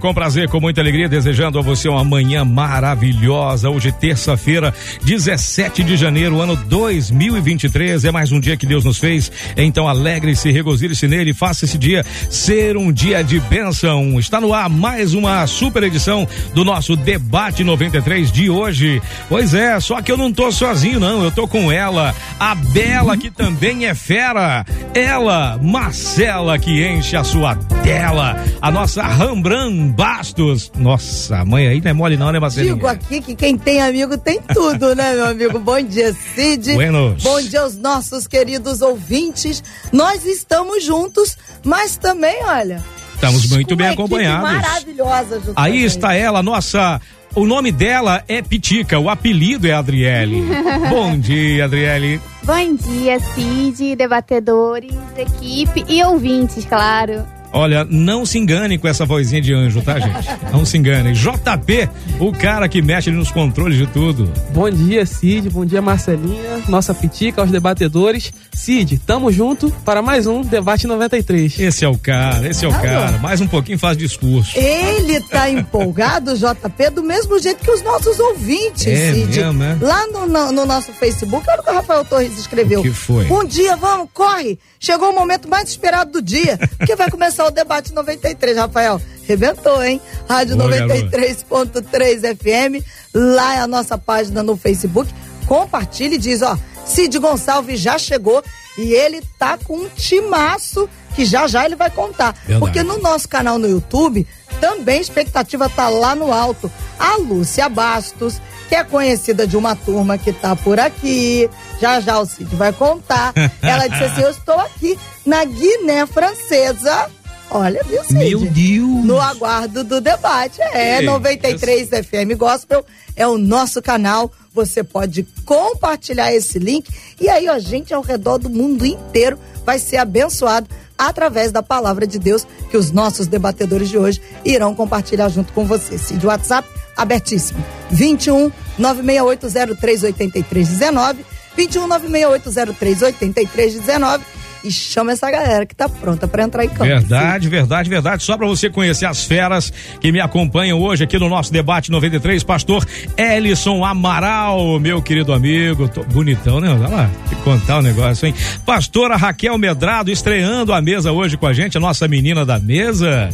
com prazer, com muita alegria, desejando a você uma manhã maravilhosa. Hoje, terça-feira, 17 de janeiro, ano 2023. É mais um dia que Deus nos fez. Então, alegre-se, regozile-se nele, faça esse dia ser um dia de bênção. Está no ar mais uma super edição do nosso Debate 93 de hoje. Pois é, só que eu não tô sozinho, não. Eu tô com ela, a Bela, que também é fera. Ela, Marcela, que enche a sua tela. A nossa Rambran Bastos. Nossa, mãe aí não é mole não, né, Marcelinha? Digo aqui que quem tem amigo tem tudo, né, meu amigo? Bom dia, Cid. Buenos. Bom dia aos nossos queridos ouvintes. Nós estamos juntos, mas também, olha... Estamos muito bem acompanhados. maravilhosa a Aí está ela, nossa. O nome dela é Pitica, o apelido é Adriele. Bom dia, Adriele. Bom dia, Cid, debatedores, equipe e ouvintes, claro. Olha, não se engane com essa vozinha de anjo, tá, gente? Não se engane. JP, o cara que mexe nos controles de tudo. Bom dia, Cid. Bom dia, Marcelinha. Nossa pitica, aos debatedores. Cid, tamo junto para mais um Debate 93. Esse é o cara, esse é o cara. Mais um pouquinho faz discurso. Ele tá empolgado, JP, do mesmo jeito que os nossos ouvintes, É Cid. mesmo, é? Lá no, no- no nosso Facebook, olha o que o Rafael Torres escreveu. O que foi? Bom dia, vamos, corre! Chegou o momento mais esperado do dia, que vai começar o debate 93, Rafael. Rebentou, hein? Rádio Boa, garoto. 93.3 FM. Lá é a nossa página no Facebook. Compartilhe e diz, ó, Cid Gonçalves já chegou e ele tá com um timaço que já já ele vai contar. Verdade. Porque no nosso canal no YouTube, também a expectativa tá lá no alto. A Lúcia Bastos, que é conhecida de uma turma que tá por aqui. Já já o Cid vai contar. Ela disse assim: Eu estou aqui na Guiné Francesa. Olha, viu, Cid? Meu Deus. No aguardo do debate. É, Ei, 93 FM Gospel é o nosso canal. Você pode compartilhar esse link e aí, ó, gente ao redor do mundo inteiro vai ser abençoado através da palavra de Deus que os nossos debatedores de hoje irão compartilhar junto com você. Cid WhatsApp abertíssimo. 21 968038319 21 968038319 e chama essa galera que tá pronta para entrar em campo. Verdade, verdade, verdade. Só para você conhecer as feras que me acompanham hoje aqui no nosso debate 93, pastor Ellison Amaral, meu querido amigo. Tô bonitão, né? Olha lá, te contar o negócio, hein? Pastora Raquel Medrado estreando a mesa hoje com a gente, a nossa menina da mesa.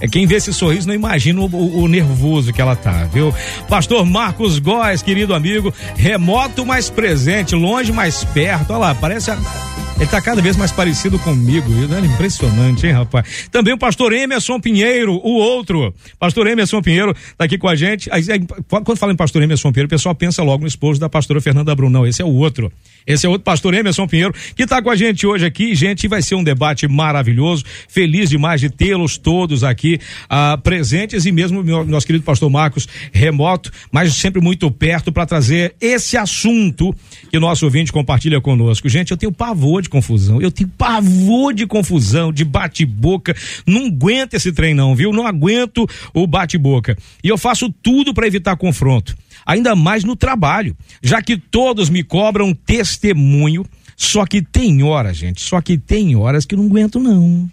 É quem vê esse sorriso não imagina o, o- o nervoso que ela tá, viu? Pastor Marcos Góes, querido amigo, remoto mais presente, longe mais perto. Olha lá, parece ele tá cada vez mais parecido comigo. É impressionante, hein, rapaz? Também o pastor Emerson Pinheiro, o outro. Pastor Emerson Pinheiro tá aqui com a gente. Aí, Quando fala em pastor Emerson Pinheiro, o pessoal pensa logo no esposo da pastora Fernanda Brunão. Esse é o outro. Esse é outro pastor Emerson Pinheiro, que tá com a gente hoje aqui. Gente, vai ser um debate maravilhoso. Feliz demais de tê-los todos aqui ah, presentes e mesmo meu, nosso querido pastor Marcos remoto, mas sempre muito perto para trazer esse assunto que o nosso ouvinte compartilha conosco. Gente, eu tenho pavor de confusão. Eu tenho pavor de confusão, de bate-boca. Não aguento esse trem não, viu? Não aguento o bate-boca. E eu faço tudo para evitar confronto. Ainda mais no trabalho, já que todos me cobram testemunho. Só que tem horas, gente, só que tem horas que eu não aguento não.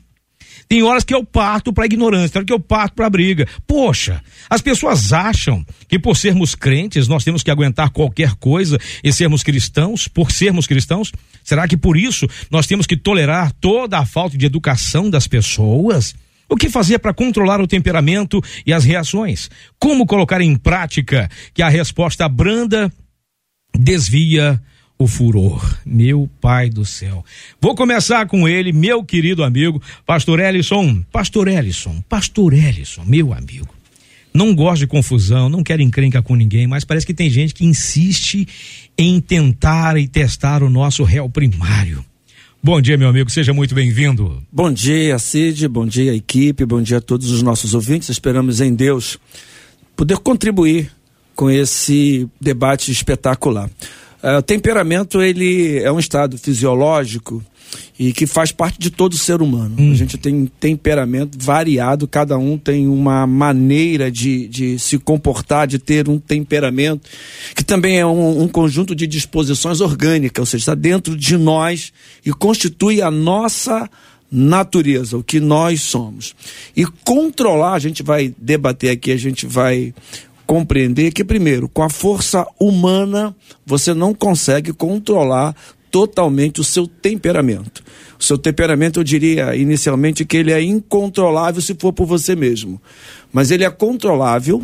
Tem horas que eu parto para ignorância, tem horas que eu parto para briga. Poxa, as pessoas acham que por sermos crentes nós temos que aguentar qualquer coisa e sermos cristãos, por sermos cristãos? Será que por isso nós temos que tolerar toda a falta de educação das pessoas? O que fazer para controlar o temperamento e as reações? Como colocar em prática que a resposta branda desvia o furor. Meu pai do céu. Vou começar com ele, meu querido amigo, Pastor Ellison. Pastor Ellison, Pastor Ellison, meu amigo. Não gosto de confusão, não quero encrenca com ninguém, mas parece que tem gente que insiste em tentar e testar o nosso réu primário. Bom dia, meu amigo, seja muito bem-vindo. Bom dia, Cid, bom dia, equipe, bom dia a todos os nossos ouvintes. Esperamos em Deus poder contribuir com esse debate espetacular. Uh, o temperamento ele é um estado fisiológico e que faz parte de todo ser humano. Hum. A gente tem temperamento variado, cada um tem uma maneira de, de se comportar, de ter um temperamento, que também é um, um conjunto de disposições orgânicas, ou seja, está dentro de nós e constitui a nossa natureza, o que nós somos. E controlar, a gente vai debater aqui, a gente vai compreender que, primeiro, com a força humana, você não consegue controlar totalmente o seu temperamento. O seu temperamento, eu diria inicialmente que ele é incontrolável se for por você mesmo. Mas ele é controlável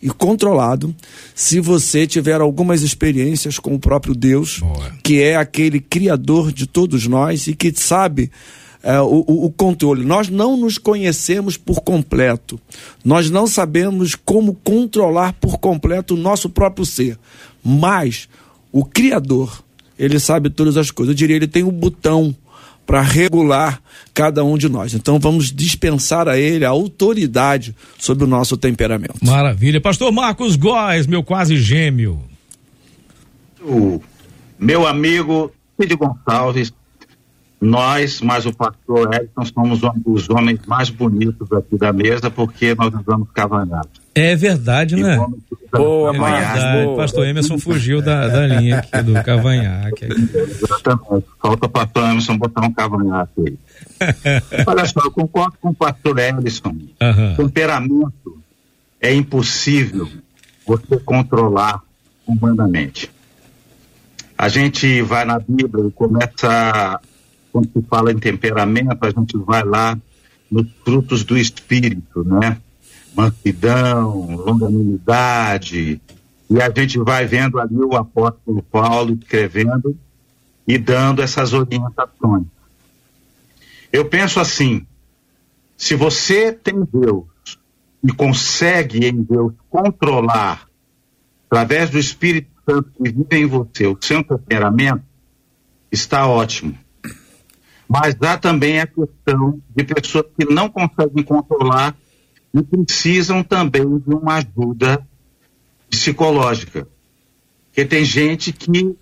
e controlado se você tiver algumas experiências com o próprio Deus, Boa. que é aquele criador de todos nós e que sabe é, o, o, controle. Nós não nos conhecemos por completo. Nós não sabemos como controlar por completo o nosso próprio ser. Mas o Criador, ele sabe todas as coisas. Eu diria, ele tem um botão para regular cada um de nós. Então vamos dispensar a ele a autoridade sobre o nosso temperamento. Maravilha. Pastor Marcos Góes, meu quase gêmeo. O meu amigo Cid Gonçalves, nós, mais o pastor Edson, somos os homens mais bonitos aqui da mesa porque nós usamos cavanhaque. É verdade, né? Boa, é verdade. Boa. Pastor Emerson fugiu da, da linha aqui do cavanhaque. Exatamente. Falta o pastor Emerson botar um cavanhaque aí. Olha só, eu concordo com o pastor Emerson. Uhum. Temperamento é impossível você controlar humanamente. A gente vai na Bíblia e começa quando se fala em temperamento, a gente vai lá nos frutos do espírito, né? Mansidão, longanimidade, e a gente vai vendo ali o apóstolo Paulo escrevendo e dando essas orientações. Eu penso assim: se você tem Deus e consegue em Deus controlar, através do Espírito Santo que vive em você, o seu temperamento, está ótimo. Mas há também a questão de pessoas que não conseguem controlar e precisam também de uma ajuda psicológica. Porque tem gente que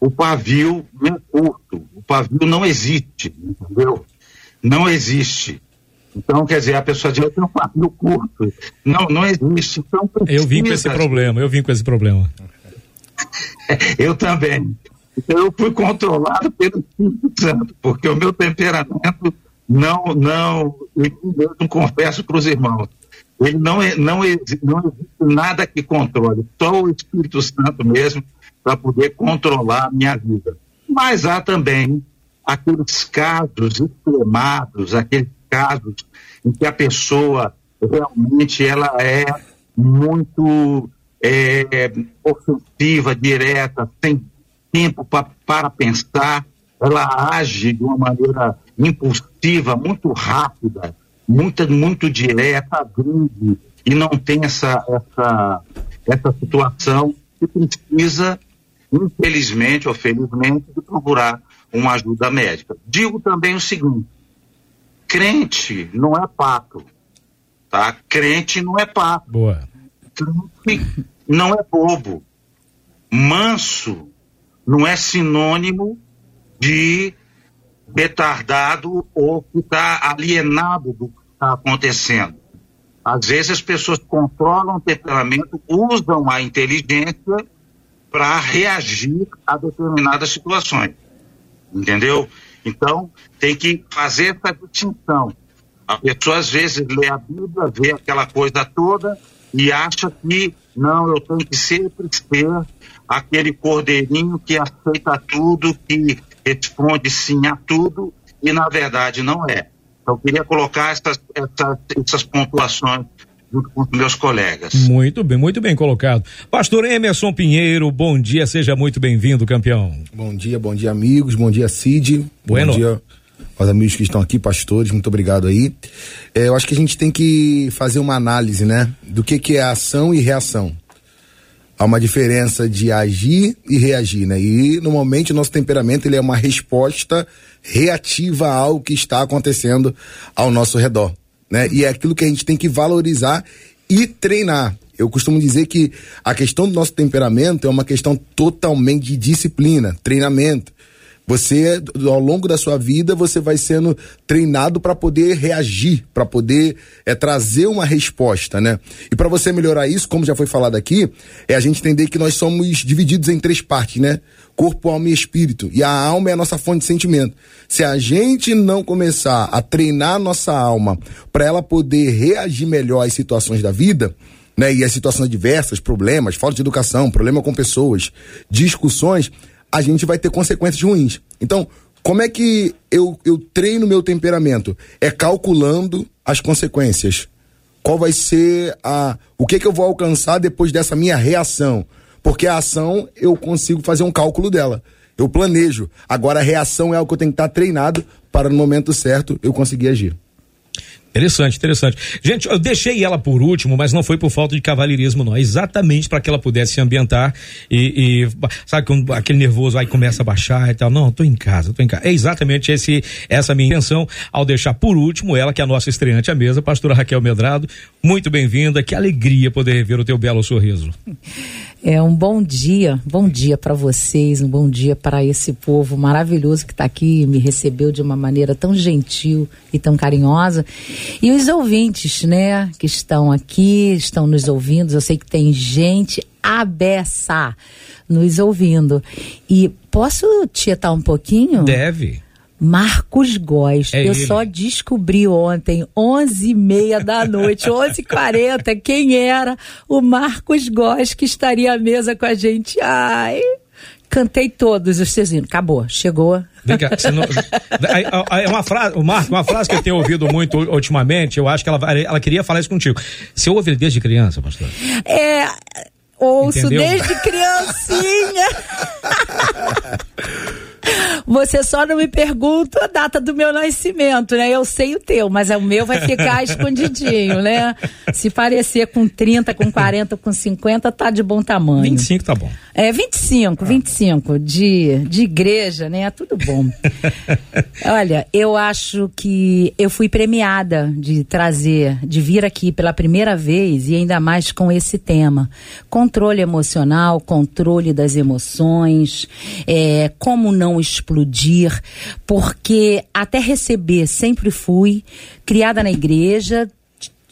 o pavio é curto, o pavio não existe, entendeu? Não existe. Então, quer dizer, a pessoa diz, eu tenho um pavio curto. Não, não existe. Então, eu vim com esse problema, eu vim com esse problema. eu também. Então eu fui controlado pelo Espírito Santo, porque o meu temperamento não, não, eu mesmo confesso para os irmãos, ele não, é, não, não existe nada que controle, só o Espírito Santo mesmo para poder controlar a minha vida. Mas há também aqueles casos extremados, aqueles casos em que a pessoa realmente ela é muito é, ofensiva, direta, sem tempo pra, para pensar, ela age de uma maneira impulsiva, muito rápida, muito, muito direta, agride, e não tem essa, essa, essa situação que precisa, infelizmente ou felizmente, de procurar uma ajuda médica. Digo também o seguinte: crente não é pato, tá? Crente não é pato. Boa. Crente não é bobo. Manso não é sinônimo de retardado ou está alienado do que está acontecendo. Às vezes as pessoas controlam o temperamento, usam a inteligência para reagir a determinadas situações. Entendeu? Então, tem que fazer essa distinção. A pessoa às vezes lê a Bíblia, vê aquela coisa toda e acha que, não, eu tenho que sempre ser aquele cordeirinho que aceita tudo, que responde sim a tudo, e na verdade não é. Então, eu queria colocar essas, essas, essas pontuações junto com os meus colegas. Muito bem, muito bem colocado. Pastor Emerson Pinheiro, bom dia, seja muito bem-vindo, campeão. Bom dia, bom dia, amigos, bom dia, Cid. Bueno. Bom dia aos amigos que estão aqui, pastores, muito obrigado aí. É, eu acho que a gente tem que fazer uma análise, né, do que, que é ação e reação há uma diferença de agir e reagir, né? E normalmente o nosso temperamento ele é uma resposta reativa ao que está acontecendo ao nosso redor, né? E é aquilo que a gente tem que valorizar e treinar. Eu costumo dizer que a questão do nosso temperamento é uma questão totalmente de disciplina, treinamento. Você, ao longo da sua vida, você vai sendo treinado para poder reagir, para poder é, trazer uma resposta, né? E para você melhorar isso, como já foi falado aqui, é a gente entender que nós somos divididos em três partes, né? Corpo, alma e espírito. E a alma é a nossa fonte de sentimento. Se a gente não começar a treinar a nossa alma para ela poder reagir melhor às situações da vida, né? E as situações diversas, problemas, falta de educação, problema com pessoas, discussões, a gente vai ter consequências ruins. Então, como é que eu, eu treino meu temperamento? É calculando as consequências. Qual vai ser a. O que, que eu vou alcançar depois dessa minha reação? Porque a ação eu consigo fazer um cálculo dela. Eu planejo. Agora a reação é algo que eu tenho que estar treinado para no momento certo eu conseguir agir. Interessante, interessante. Gente, eu deixei ela por último, mas não foi por falta de cavalheirismo, não. É exatamente para que ela pudesse se ambientar e, e sabe, quando aquele nervoso aí começa a baixar e tal. Não, tô em casa, tô em casa. É exatamente esse, essa minha intenção ao deixar por último ela, que é a nossa estreante à mesa, pastora Raquel Medrado. Muito bem-vinda, que alegria poder rever o teu belo sorriso. É um bom dia, bom dia para vocês, um bom dia para esse povo maravilhoso que está aqui e me recebeu de uma maneira tão gentil e tão carinhosa. E os ouvintes, né, que estão aqui, estão nos ouvindo. Eu sei que tem gente abessa nos ouvindo. E posso tietar um pouquinho? Deve. Marcos Góes. É eu ele. só descobri ontem, onze e meia da noite, onze e quarenta, quem era o Marcos Góes que estaria à mesa com a gente. Ai, cantei todos os Cezinho. Acabou, chegou. Vem cá, não, é uma frase, o Marco, uma frase que eu tenho ouvido muito ultimamente, eu acho que ela, ela queria falar isso contigo. Você ouve ele desde criança, pastor? É, ouço Entendeu? desde criancinha. Você só não me pergunta a data do meu nascimento, né? Eu sei o teu, mas o meu vai ficar escondidinho, né? Se parecer com 30, com 40, com 50, tá de bom tamanho. 25 tá bom. É, 25, ah. 25 de, de igreja, né? É tudo bom. Olha, eu acho que eu fui premiada de trazer, de vir aqui pela primeira vez e ainda mais com esse tema. Controle emocional, controle das emoções, é, como não explodir, porque até receber sempre fui criada na igreja,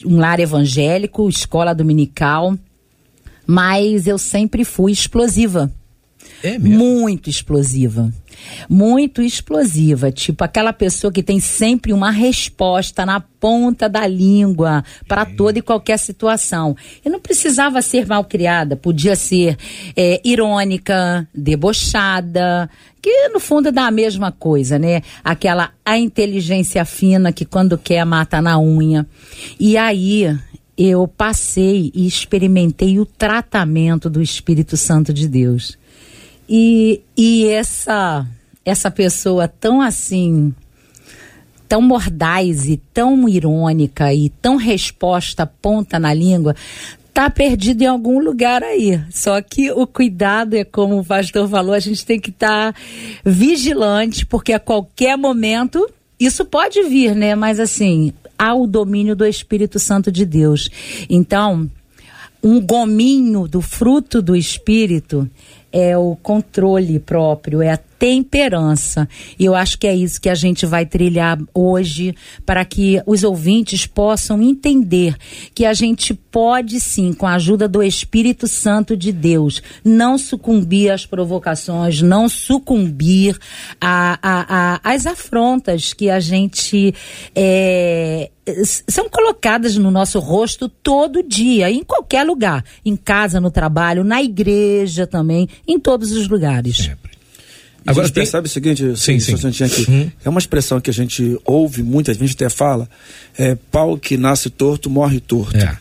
um lar evangélico, escola dominical, mas eu sempre fui explosiva. É mesmo? Muito explosiva. Muito explosiva. Tipo aquela pessoa que tem sempre uma resposta na ponta da língua para toda e qualquer situação. E não precisava ser mal criada, podia ser é, irônica, debochada, que no fundo dá a mesma coisa, né? Aquela a inteligência fina que quando quer mata na unha. E aí eu passei e experimentei o tratamento do Espírito Santo de Deus. E, e essa essa pessoa tão assim, tão mordaz e tão irônica e tão resposta ponta na língua, tá perdido em algum lugar aí. Só que o cuidado é como o pastor falou, a gente tem que estar tá vigilante, porque a qualquer momento isso pode vir, né? Mas assim, há o domínio do Espírito Santo de Deus. Então, um gominho do fruto do Espírito é o controle próprio, é a temperança. E eu acho que é isso que a gente vai trilhar hoje para que os ouvintes possam entender que a gente pode sim, com a ajuda do Espírito Santo de Deus, não sucumbir às provocações, não sucumbir a, a, a, às afrontas que a gente é, são colocadas no nosso rosto todo dia, em qualquer lugar, em casa, no trabalho, na igreja também, em todos os lugares. Sempre. Agora, a gente tem... percebe o seguinte, sim, sim. Aqui, uhum. é uma expressão que a gente ouve muitas vezes, até fala, é pau que nasce torto, morre torto. É.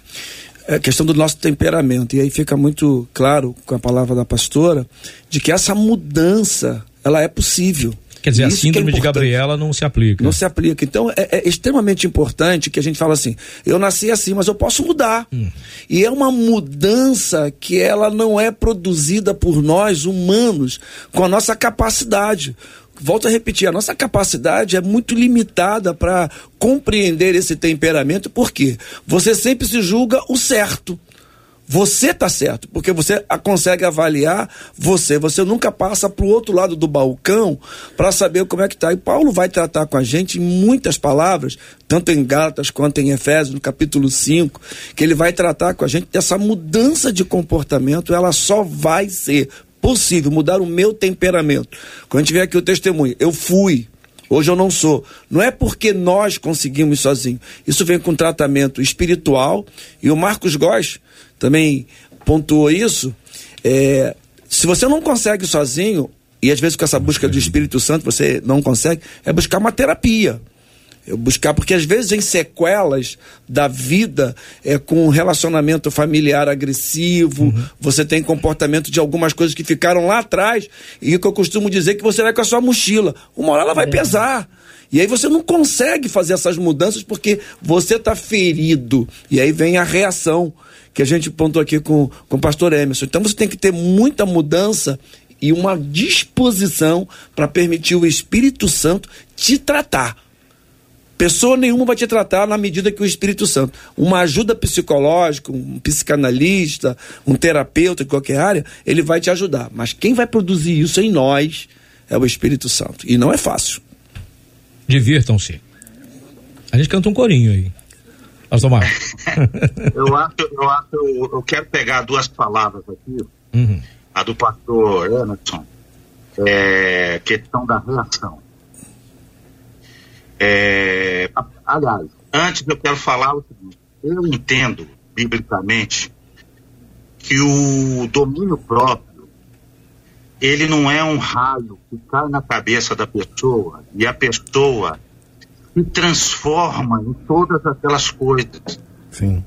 É questão do nosso temperamento. E aí fica muito claro com a palavra da pastora de que essa mudança ela é possível. Quer dizer, Isso a síndrome é de Gabriela não se aplica. Não se aplica. Então é, é, extremamente importante que a gente fala assim: eu nasci assim, mas eu posso mudar. Hum. E é uma mudança que ela não é produzida por nós humanos com a nossa capacidade volto a repetir, a nossa capacidade é muito limitada para compreender esse temperamento, porque você sempre se julga o certo. Você está certo, porque você consegue avaliar você. Você nunca passa para o outro lado do balcão para saber como é que está. E Paulo vai tratar com a gente em muitas palavras, tanto em Gálatas quanto em Efésios, no capítulo 5, que ele vai tratar com a gente dessa mudança de comportamento. Ela só vai ser possível mudar o meu temperamento. Quando a gente vê aqui o testemunho, eu fui, Hoje eu não sou. Não é porque nós conseguimos sozinhos. Isso vem com tratamento espiritual. E o Marcos Góes também pontuou isso. É, se você não consegue sozinho, e às vezes com essa busca do Espírito Santo você não consegue, é buscar uma terapia. Eu buscar, porque às vezes em sequelas da vida, é, com um relacionamento familiar agressivo, uhum. você tem comportamento de algumas coisas que ficaram lá atrás, e que eu costumo dizer que você vai com a sua mochila. Uma hora ela vai é. pesar. E aí você não consegue fazer essas mudanças porque você está ferido. E aí vem a reação que a gente pontou aqui com, com o pastor Emerson. Então você tem que ter muita mudança e uma disposição para permitir o Espírito Santo te tratar. Pessoa nenhuma vai te tratar na medida que o Espírito Santo. Uma ajuda psicológica, um psicanalista, um terapeuta de qualquer área, ele vai te ajudar. Mas quem vai produzir isso em nós é o Espírito Santo. E não é fácil. Divirtam-se. A gente canta um corinho aí. Marcos. eu acho, eu acho, eu quero pegar duas palavras aqui. Uhum. A do pastor Emerson, é, questão da reação. É, aliás, antes eu quero falar o seguinte: eu entendo, biblicamente, que o domínio próprio ele não é um raio que cai na cabeça da pessoa e a pessoa se transforma em todas aquelas coisas. Sim.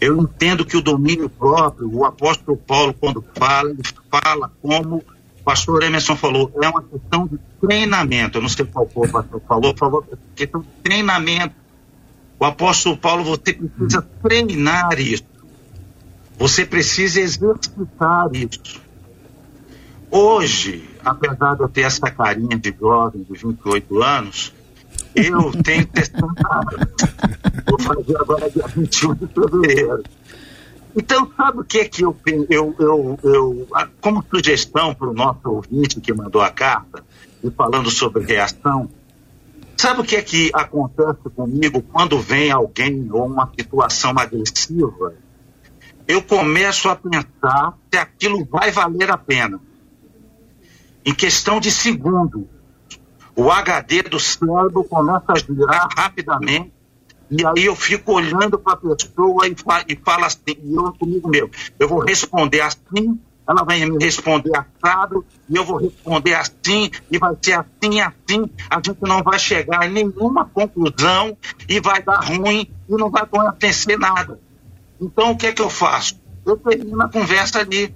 Eu entendo que o domínio próprio, o apóstolo Paulo, quando fala, ele fala como o pastor Emerson falou, é uma questão de treinamento. Eu não sei qual foi o pastor falou, falou questão de treinamento. O apóstolo Paulo, você precisa treinar isso. Você precisa exercitar isso. Hoje, apesar de eu ter essa carinha de jovem de 28 anos, eu tenho 60 anos. Vou fazer agora dia 21 de fevereiro. Então, sabe o que é que eu, eu, eu, eu como sugestão para o nosso ouvinte que mandou a carta, e falando sobre reação, sabe o que é que acontece comigo quando vem alguém ou uma situação agressiva? Eu começo a pensar se aquilo vai valer a pena. Em questão de segundos, o HD do cérebro começa a girar rapidamente e aí eu fico olhando para a pessoa e, fa e falo assim, e eu comigo mesmo, eu vou responder assim, ela vai me responder assado, e eu vou responder assim, e vai ser assim, assim, a gente não vai chegar em nenhuma conclusão e vai dar ruim e não vai acontecer nada. Então o que é que eu faço? Eu termino a conversa ali.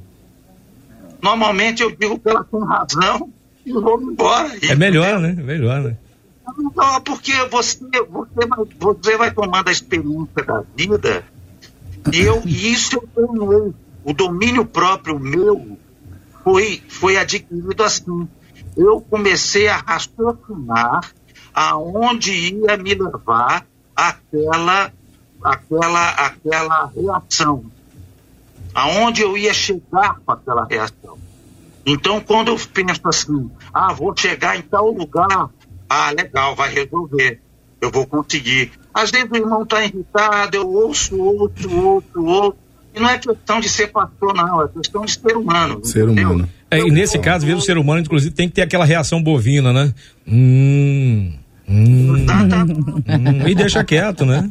Normalmente eu digo que ela tem razão e vou embora. É melhor, né? É melhor, né? Não, porque você, você, vai, você vai tomando a experiência da vida e eu, e isso eu ganhei. O domínio próprio meu foi, foi adquirido assim. Eu comecei a raciocinar aonde ia me levar aquela, aquela, aquela reação. Aonde eu ia chegar com aquela reação. Então, quando eu penso assim, ah, vou chegar em tal lugar, ah, legal, vai resolver. Eu vou conseguir. Às vezes o irmão está irritado, eu ouço, ouço, ouço, ouço. E não é questão de ser pastor, não, é questão de ser humano. Ser entendeu? humano. É, e nesse caso, mesmo o ser humano, inclusive, tem que ter aquela reação bovina, né? Hum. Hum, hum, e deixa quieto, né?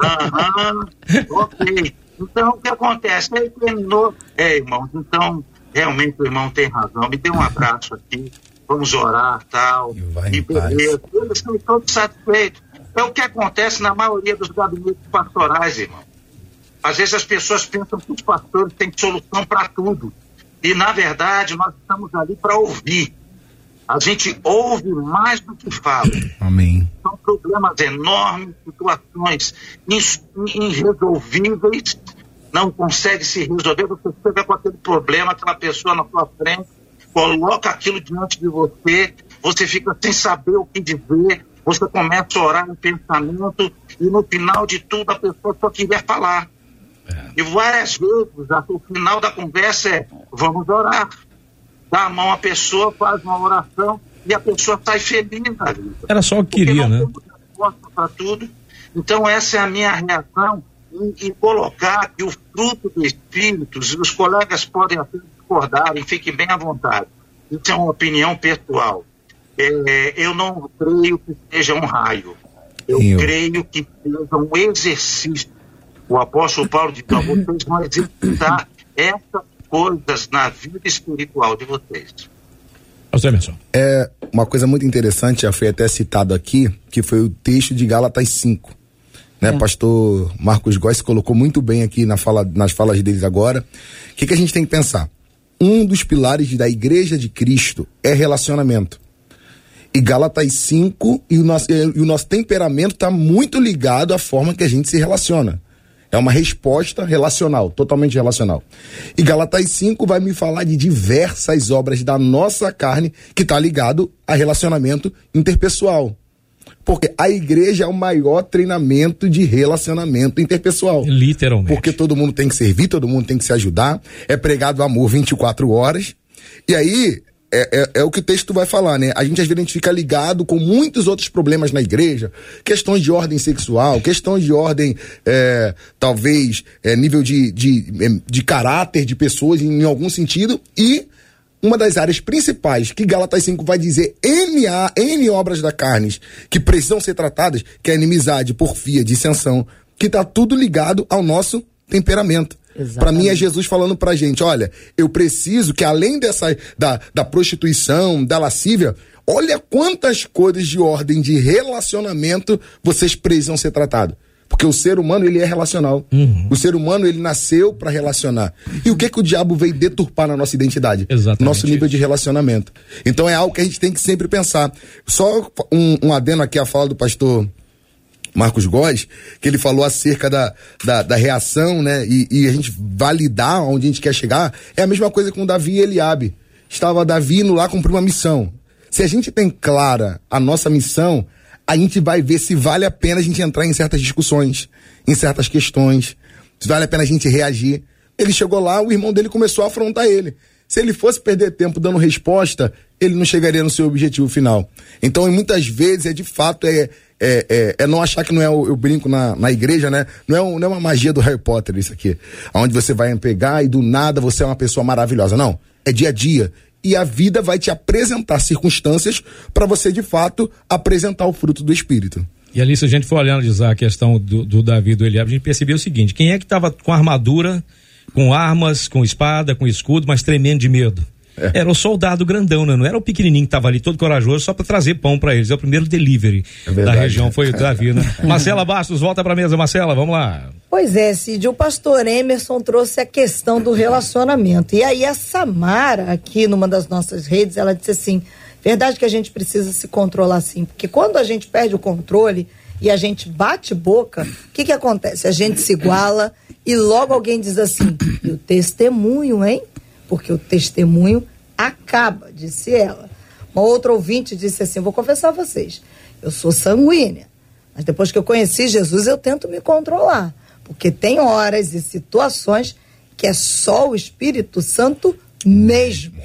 Aham, ok. Então, o que acontece? Ele terminou. É, irmãos, então, realmente o irmão tem razão. Me dê um abraço aqui vamos orar tal. E, e beleza. Eles estão todos satisfeitos. É o que acontece na maioria dos gabinetes pastorais, irmão. Às vezes as pessoas pensam que os pastores têm solução para tudo. E, na verdade, nós estamos ali para ouvir. A gente ouve mais do que fala. Amém. São problemas enormes, situações irresolvíveis, não consegue se resolver. Você chega com aquele problema, aquela pessoa na sua frente, coloca aquilo diante de você, você fica sem saber o que dizer, você começa a orar em pensamento e no final de tudo a pessoa só queria falar. É. E várias vezes, o final da conversa é: vamos orar. Dá a mão à pessoa, faz uma oração e a pessoa sai feliz vida. Era só o que queria, né? para tudo. Então, essa é a minha reação em, em, colocar que o fruto do Espírito, os colegas podem até discordar e fiquem bem à vontade. Isso é uma opinião pessoal. É, eu não creio que seja um raio. Eu, eu. creio que seja um exercício. O apóstolo Paulo diz: vocês vão exercitar essas coisas na vida espiritual de vocês. É uma coisa muito interessante, já foi até citado aqui, que foi o texto de Gálatas 5. Né? É. Pastor Marcos Góes colocou muito bem aqui na fala, nas falas deles agora. O que, que a gente tem que pensar? Um dos pilares da igreja de Cristo é relacionamento. E Gálatas 5 e o nosso, e o nosso temperamento está muito ligado à forma que a gente se relaciona. É uma resposta relacional, totalmente relacional. E Galatas 5 vai me falar de diversas obras da nossa carne que está ligado a relacionamento interpessoal. Porque a igreja é o maior treinamento de relacionamento interpessoal. Literalmente. Porque todo mundo tem que servir, todo mundo tem que se ajudar. É pregado amor 24 horas. E aí, é, é, é, o que o texto vai falar, né? A gente às vezes a gente fica ligado com muitos outros problemas na igreja, questões de ordem sexual, questões de ordem, é, talvez, é, nível de, de, é, de caráter de pessoas em, em algum sentido, e uma das áreas principais que Gálatas 5 vai dizer N, a, N obras da carne que precisam ser tratadas, que é inimizade, porfia, dissensão, que está tudo ligado ao nosso temperamento. Para mim é Jesus falando pra gente, olha, eu preciso que além dessa da, da prostituição, da lascívia, olha quantas coisas de ordem de relacionamento vocês precisam ser tratados. Porque o ser humano, ele é relacional. Uhum. O ser humano, ele nasceu para relacionar. E o que que o diabo veio deturpar na nossa identidade? Exatamente. Nosso nível de relacionamento. Então é algo que a gente tem que sempre pensar. Só um, um adendo aqui à fala do pastor Marcos Góes, que ele falou acerca da, da, da reação, né? E, e, a gente validar onde a gente quer chegar, é a mesma coisa com Davi e Eliabe. Estava Davi indo lá cumprir uma missão. Se a gente tem clara a nossa missão, a gente vai ver se vale a pena a gente entrar em certas discussões, em certas questões, se vale a pena a gente reagir. Ele chegou lá, o irmão dele começou a afrontar ele. Se ele fosse perder tempo dando resposta, ele não chegaria no seu objetivo final. Então, muitas vezes, é de fato, é, é, é, é, não achar que não é, o, eu brinco na, na igreja, né? Não é, um, não é uma magia do Harry Potter isso aqui. Onde você vai pegar e do nada você é uma pessoa maravilhosa. Não. É dia a dia. E a vida vai te apresentar circunstâncias para você, de fato, apresentar o fruto do Espírito. E ali, se a gente for analisar a questão do, do Davi e do Eliab, a gente percebeu o seguinte: quem é que estava com armadura com armas, com espada, com escudo, mas tremendo de medo. É. Era o soldado grandão, né? Não era o pequenininho que estava ali todo corajoso só para trazer pão para eles. É o primeiro delivery é da região, foi o Davi, né? Marcela Bastos, volta para mesa, Marcela, vamos lá. Pois é, Cid, o pastor Emerson trouxe a questão do relacionamento. E aí a Samara, aqui numa das nossas redes, ela disse assim, verdade que a gente precisa se controlar assim, porque quando a gente perde o controle e a gente bate boca, o que que acontece? A gente se iguala, e logo alguém diz assim: e o testemunho, hein? Porque o testemunho acaba, disse ela. Uma outra ouvinte disse assim: vou confessar a vocês, eu sou sanguínea, mas depois que eu conheci Jesus, eu tento me controlar. Porque tem horas e situações que é só o Espírito Santo mesmo.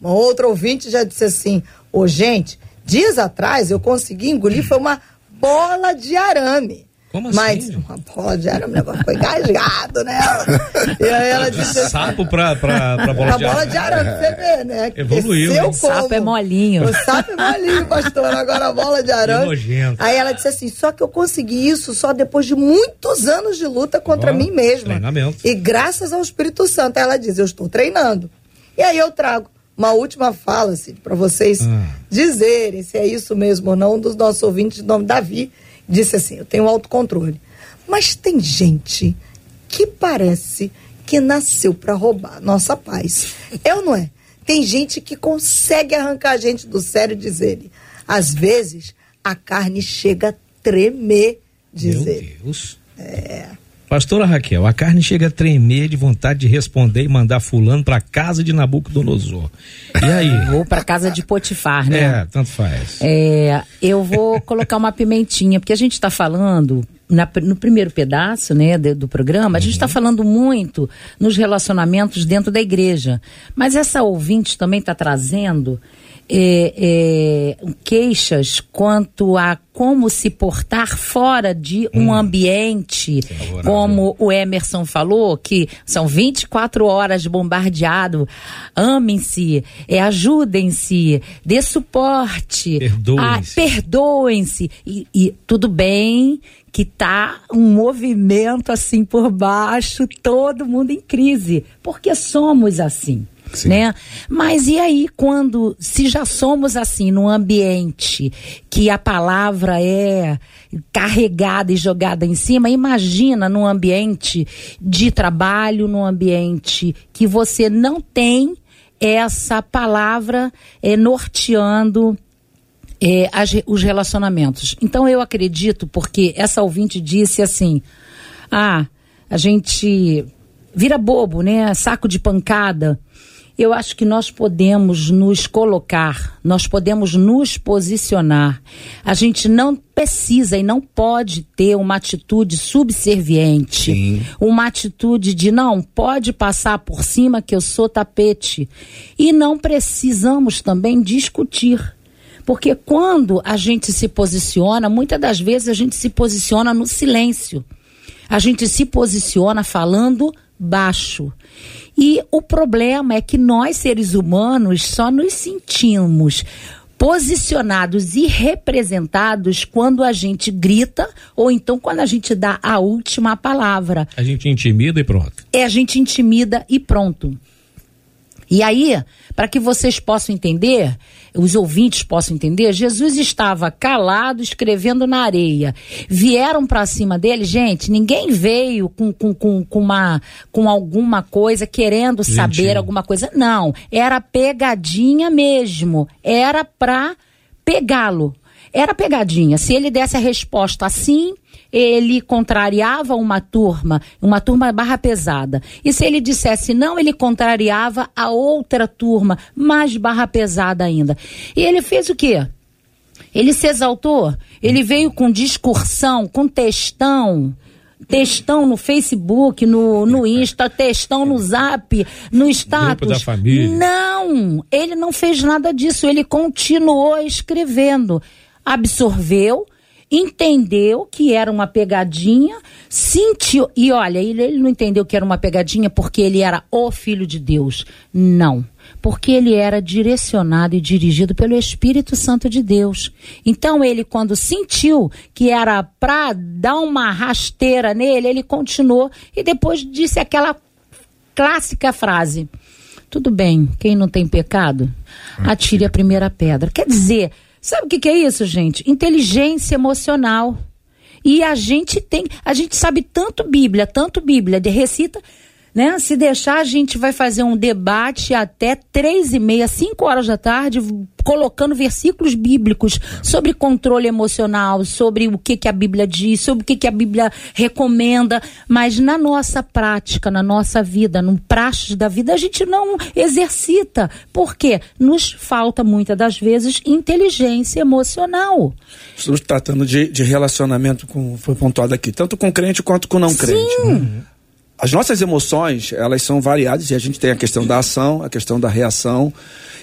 Uma outra ouvinte já disse assim: ô oh, gente, dias atrás eu consegui engolir, foi uma bola de arame. Como Mas assim? uma bola de arame, o negócio foi engasgado nela. E aí ela disse assim, Sapo pra, pra, pra bola de bola arame. de arame, você vê, né? Evoluiu. Cresceu O sapo é molinho. O sapo é molinho, pastor. Agora a bola de arame. nojento. Aí ela disse assim: só que eu consegui isso só depois de muitos anos de luta contra Ó, mim mesma. treinamento. E graças ao Espírito Santo. Aí ela diz: eu estou treinando. E aí eu trago uma última fala, assim, para vocês Ah. dizerem se é isso mesmo ou não, um dos nossos ouvintes, de nome Davi, disse assim: Eu tenho autocontrole. Mas tem gente que parece que nasceu para roubar nossa paz. É ou não é? Tem gente que consegue arrancar a gente do sério, diz ele. Às vezes, a carne chega a tremer, diz Meu ele. Deus. Pastora Raquel, a carne chega a tremer de vontade de responder e mandar fulano para casa de Nabucodonosor. E aí? Vou para casa de Potifar, né? É, tanto faz. É, eu vou colocar uma pimentinha, porque a gente está falando na, no primeiro pedaço, né, do, do programa, a gente está uhum. falando muito nos relacionamentos dentro da igreja. Mas essa ouvinte também está trazendo é, é, queixas quanto a como se portar fora de um hum. ambiente, como o Emerson falou, que são 24 horas bombardeado. Amem-se, é, ajudem-se, dê suporte, perdoem-se. perdoem-se. E, e tudo bem que tá um movimento assim por baixo, todo mundo em crise, porque somos assim. Sim. né? Mas e aí quando se já somos assim num ambiente que a palavra é carregada e jogada em cima, imagina num ambiente de trabalho, num ambiente que você não tem essa palavra é, norteando é, as, os relacionamentos. Então eu acredito, porque essa ouvinte disse assim: ah, a gente vira bobo, né? Saco de pancada. Eu acho que nós podemos nos colocar, nós podemos nos posicionar. A gente não precisa e não pode ter uma atitude subserviente, Sim. uma atitude de não pode passar por cima que eu sou tapete. E não precisamos também discutir. Porque quando a gente se posiciona, muitas das vezes a gente se posiciona no silêncio. A gente se posiciona falando baixo. E o problema é que nós, seres humanos, só nos sentimos posicionados e representados quando a gente grita ou então quando a gente dá a última palavra. A gente intimida e pronto. É, a gente intimida e pronto. E aí, para que vocês possam entender, os ouvintes possam entender, Jesus estava calado escrevendo na areia. Vieram para cima dele, gente, ninguém veio com, com, com, com, uma, com alguma coisa, querendo Gentil. saber alguma coisa. Não, era pegadinha mesmo. Era para pegá-lo. Era pegadinha. Se ele desse a resposta assim, ele contrariava uma turma, uma turma barra pesada. E se ele dissesse não, ele contrariava a outra turma, mais barra pesada ainda. E ele fez o quê? Ele se exaltou, ele veio com discursão, com textão, textão no Facebook, no, no Insta, textão no Zap, no status. Grupo da família. Não, ele não fez nada disso, ele continuou escrevendo. Absorveu, entendeu que era uma pegadinha, sentiu. E olha, ele, ele não entendeu que era uma pegadinha porque ele era o filho de Deus. Não. Porque ele era direcionado e dirigido pelo Espírito Santo de Deus. Então ele, quando sentiu que era para dar uma rasteira nele, ele continuou e depois disse aquela clássica frase: Tudo bem, quem não tem pecado, atire a primeira pedra. Quer dizer, Sabe o que, que é isso, gente? Inteligência emocional. E a gente tem, a gente sabe tanto Bíblia, tanto Bíblia, de recita né? Se deixar, a gente vai fazer um debate até três e meia, cinco horas da tarde, colocando versículos bíblicos sobre controle emocional, sobre o que, que a Bíblia diz, sobre o que, que a Bíblia recomenda, mas na nossa prática, na nossa vida, no praxe da vida, a gente não exercita. Por quê? Nos falta muitas das vezes inteligência emocional. Estamos tratando de, de relacionamento com, foi pontuado aqui, tanto com crente quanto com não crente. Sim. Né? As nossas emoções, elas são variadas e a gente tem a questão da ação, a questão da reação.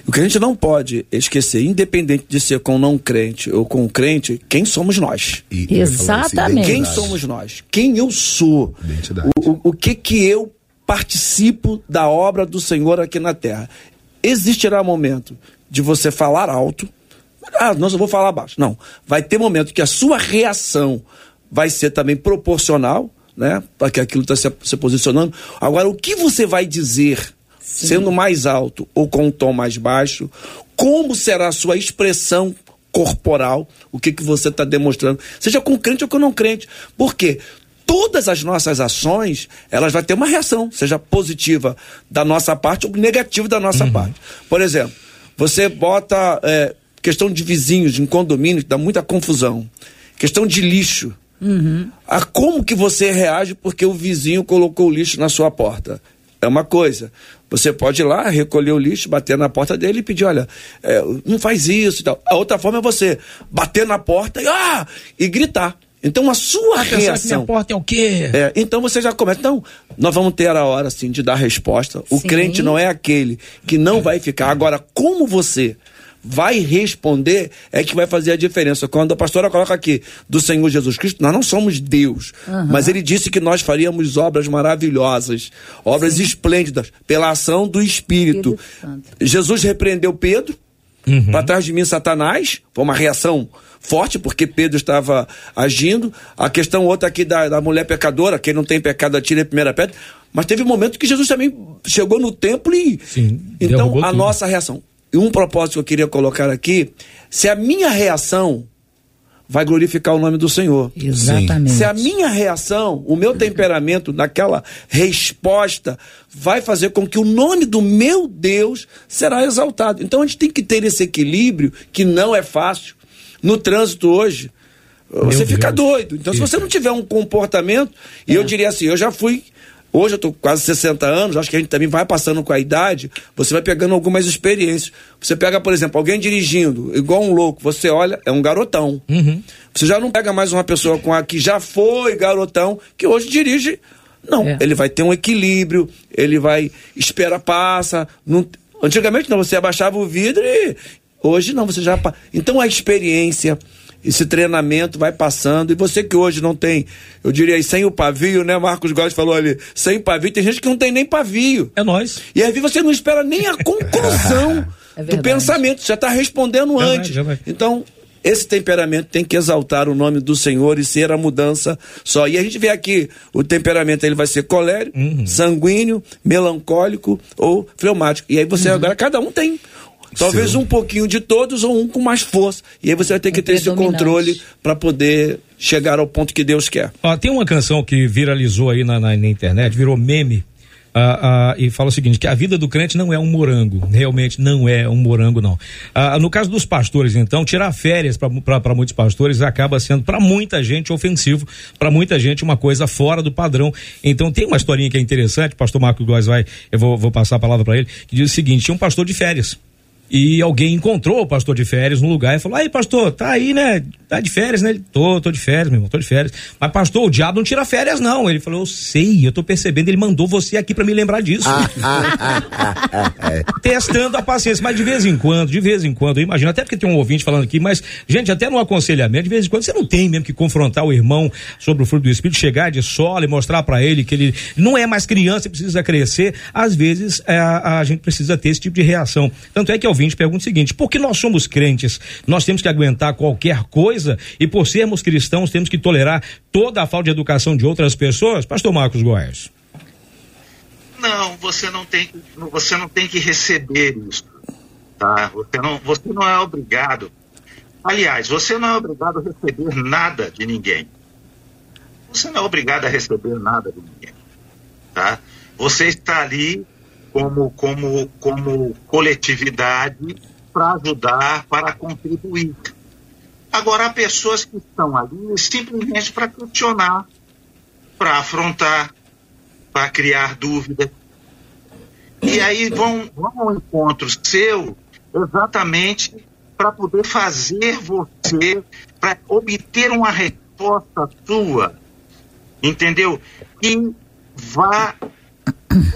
O que a gente não pode esquecer, independente de ser com não crente ou com crente, quem somos nós? E, Exatamente. Quem somos nós? Quem eu sou? O, o, o que que eu participo da obra do Senhor aqui na terra? Existirá momento de você falar alto. Ah, não, eu vou falar baixo. Não. Vai ter momento que a sua reação vai ser também proporcional né? Para que aquilo está se, se, posicionando. Agora, o que você vai dizer, Sim. sendo mais alto ou com um tom mais baixo? Como será a sua expressão corporal? O que, que você está demonstrando? Seja com crente ou com não crente. Por quê? Todas as nossas ações, elas vão ter uma reação, seja positiva da nossa parte ou negativa da nossa uhum. parte. Por exemplo, você bota é, questão de vizinhos em condomínio, que dá muita confusão. Questão de lixo Uhum. A como que você reage porque o vizinho colocou o lixo na sua porta? É uma coisa. Você pode ir lá, recolher o lixo, bater na porta dele e pedir, olha, é, não faz isso e tal. A outra forma é você bater na porta e, ah, e gritar. Então a sua ah, reação. minha porta é o quê? É, então você já começa. Então, nós vamos ter a hora assim de dar resposta. O Sim. crente não é aquele que não vai ficar. Agora, como você vai responder é que vai fazer a diferença. Quando a pastora coloca aqui do Senhor Jesus Cristo, nós não somos Deus, uhum. mas ele disse que nós faríamos obras maravilhosas, obras Sim. esplêndidas, pela ação do Espírito. Espírito Jesus repreendeu Pedro, uhum. para trás de mim, Satanás, foi uma reação forte, porque Pedro estava agindo. A questão outra aqui da, da mulher pecadora, quem não tem pecado atira a primeira pedra. Mas teve um momento que Jesus também chegou no templo e. Sim, então, a tudo. nossa reação. E um propósito que eu queria colocar aqui: se a minha reação vai glorificar o nome do Senhor. Exatamente. Se a minha reação, o meu temperamento naquela resposta vai fazer com que o nome do meu Deus será exaltado. Então a gente tem que ter esse equilíbrio que não é fácil. No trânsito hoje, meu você Deus. fica doido. Então, Isso. se você não tiver um comportamento, e é. eu diria assim, eu já fui Hoje eu estou quase 60 anos, acho que a gente também vai passando com a idade, você vai pegando algumas experiências. Você pega, por exemplo, alguém dirigindo, igual um louco, você olha, é um garotão. Uhum. Você já não pega mais uma pessoa com a que já foi garotão, que hoje dirige. Não, é. ele vai ter um equilíbrio, ele vai espera passa. Não... Antigamente não, você abaixava o vidro e hoje não, você já. Então a experiência esse treinamento vai passando. E você que hoje não tem, eu diria, sem o pavio, né? Marcos Góes falou ali, sem pavio, tem gente que não tem nem pavio. É nós. E aí você não espera nem a conclusão é do pensamento, já está respondendo é antes. Verdade, é então, esse temperamento tem que exaltar o nome do Senhor e ser a mudança só. E a gente vê aqui, o temperamento ele vai ser colérico, uhum. sanguíneo, melancólico ou fleumático. E aí você uhum. agora, cada um tem Talvez Sim. um pouquinho de todos ou um com mais força. E aí você vai ter que ter esse controle para poder chegar ao ponto que Deus quer. Ó, tem uma canção que viralizou aí na, na, na internet, virou meme. Uh, uh, e fala o seguinte: que a vida do crente não é um morango, realmente não é um morango, não. Uh, no caso dos pastores, então, tirar férias para muitos pastores acaba sendo, para muita gente, ofensivo, para muita gente, uma coisa fora do padrão. Então, tem uma historinha que é interessante, o pastor Marcos Góes vai, eu vou, vou passar a palavra para ele, que diz o seguinte: tinha um pastor de férias e alguém encontrou o pastor de férias no lugar e falou: aí, pastor, tá aí, né? Tá de férias, né? Ele, tô, tô de férias, meu irmão, tô de férias. Mas, pastor, o diabo não tira férias, não. Ele falou: eu sei, eu tô percebendo, ele mandou você aqui para me lembrar disso. Testando a paciência, mas de vez em quando, de vez em quando, eu imagino, até porque tem um ouvinte falando aqui, mas, gente, até no aconselhamento, de vez em quando, você não tem mesmo que confrontar o irmão sobre o fruto do Espírito, chegar de sola e mostrar para ele que ele não é mais criança e precisa crescer. Às vezes, é, a, a gente precisa ter esse tipo de reação. Tanto é que o ouvinte pergunta o seguinte: por que nós somos crentes? Nós temos que aguentar qualquer coisa e por sermos cristãos temos que tolerar toda a falta de educação de outras pessoas? Pastor Marcos Góes. Não, você não tem, você não tem que receber isso. Tá? Você, não, você não é obrigado. Aliás, você não é obrigado a receber nada de ninguém. Você não é obrigado a receber nada de ninguém. Tá? Você está ali como, como, como coletividade para ajudar, para contribuir. Agora, há pessoas que estão ali simplesmente para questionar, para afrontar, para criar dúvidas. E aí vão, vão ao encontro seu exatamente para poder fazer você, para obter uma resposta sua, entendeu? Que vá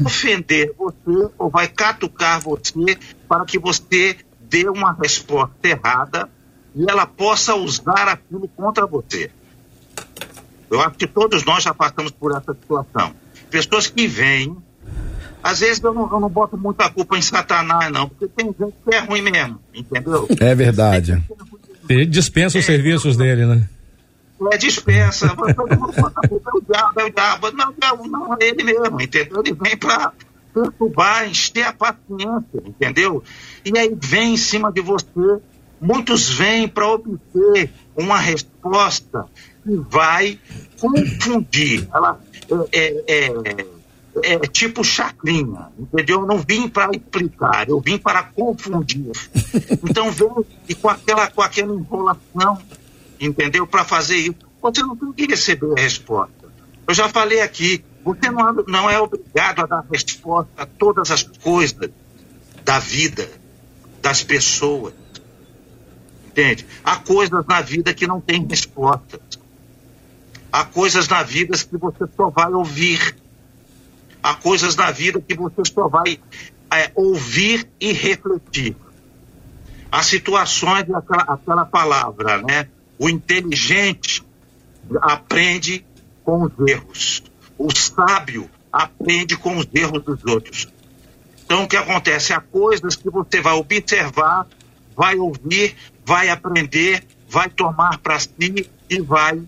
ofender você ou vai catucar você para que você dê uma resposta errada e ela possa usar aquilo contra você. Eu acho que todos nós já passamos por essa situação. Pessoas que vêm, às vezes eu não, eu não boto muita culpa em Satanás, não, porque tem gente que é ruim mesmo, entendeu? É verdade. Ele dispensa os serviços dele, né? é dispensa. Todo mundo bota é o diabo, é o diabo. Não, não, não é ele mesmo, entendeu? Ele vem para perturbar, encher a paciência, entendeu? E aí vem em cima de você. Muitos vêm para obter uma resposta que vai confundir. Ela é, é, é, é tipo chacrinha, entendeu? Eu não vim para explicar, eu vim para confundir. Então vem e com aquela, com aquela enrolação entendeu? Para fazer isso. você não tem que receber a resposta. Eu já falei aqui, você não, não é obrigado a dar resposta a todas as coisas da vida, das pessoas. Entende? Há coisas na vida que não têm resposta. Há coisas na vida que você só vai ouvir. Há coisas na vida que você só vai é, ouvir e refletir. Há situações, aquela, aquela palavra, né? O inteligente aprende com os erros. O sábio aprende com os erros dos outros. Então, o que acontece? Há coisas que você vai observar, vai ouvir, vai aprender, vai tomar para si e vai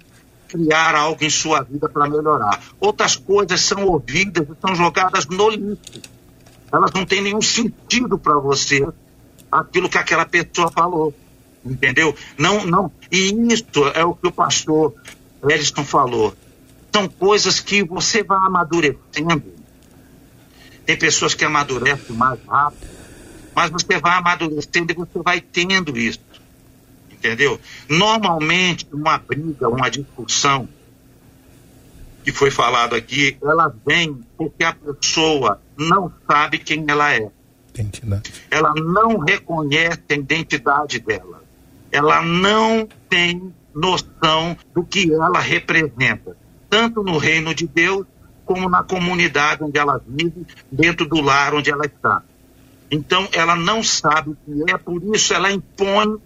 criar algo em sua vida para melhorar. Outras coisas são ouvidas e são jogadas no lixo. Elas não têm nenhum sentido para você, aquilo que aquela pessoa falou. Entendeu? Não, não. E isso é o que o pastor Edson falou. São coisas que você vai amadurecendo tem pessoas que amadurecem mais rápido, mas você vai amadurecendo e você vai tendo isso. Entendeu? Normalmente, uma briga, uma discussão, que foi falado aqui, ela vem porque a pessoa não sabe quem ela é. Identidade. Ela não reconhece a identidade dela. Ela não tem noção do que ela representa, tanto no reino de Deus como na comunidade onde ela vive, dentro do lar onde ela está. Então, ela não sabe o que é, por isso ela impõe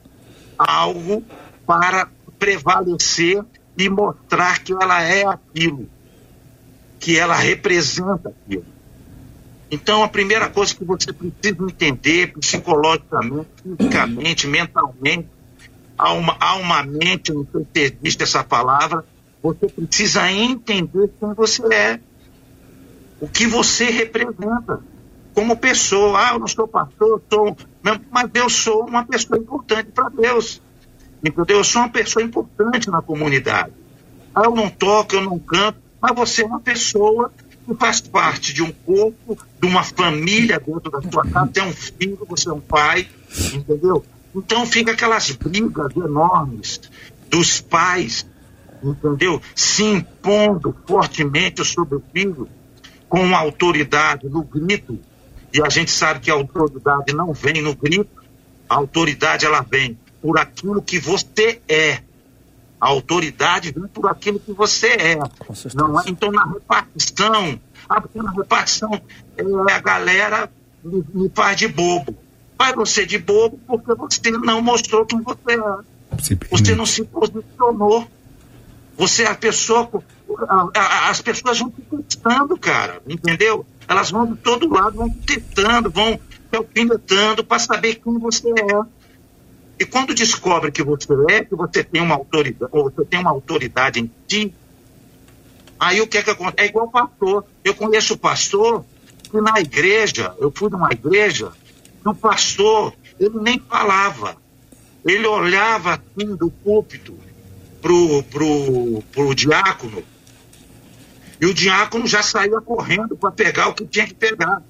algo para prevalecer e mostrar que ela é aquilo, que ela representa aquilo. Então, a primeira coisa que você precisa entender psicologicamente, fisicamente, mentalmente, há uma, há uma mente, não sei se existe essa palavra, você precisa entender quem você é, o que você representa como pessoa. Ah, eu não sou pastor, sou, mas eu sou uma pessoa importante para Deus. Entendeu? Eu sou uma pessoa importante na comunidade. Ah, eu não toco, eu não canto, mas você é uma pessoa que faz parte de um corpo, de uma família dentro da sua casa, você é um filho, você é um pai, entendeu? Então fica aquelas brigas enormes dos pais entendeu? Se impondo fortemente sobre o filho, com autoridade no grito, e a gente sabe que a autoridade não vem no grito, a autoridade ela vem por aquilo que você é. A autoridade vem por aquilo que você é. Não é? Então, na repartição, ah, na repartição é, a galera me, me faz de bobo. Faz você de bobo porque você não mostrou quem você é. Você não se posicionou. Você é a pessoa. As pessoas vão te testando, cara, entendeu? Elas vão de todo lado, vão te testando, vão te alfinetando para saber quem você é. E quando descobre que você é, que você tem uma autoridade, ou você tem uma autoridade em ti, aí o que é que acontece? É igual pastor. Eu conheço pastor que na igreja, eu fui numa igreja, o pastor, ele nem falava. Ele olhava assim do púlpito pro, pro, pro diácono, e o diácono já saía correndo para pegar o que tinha que pegar.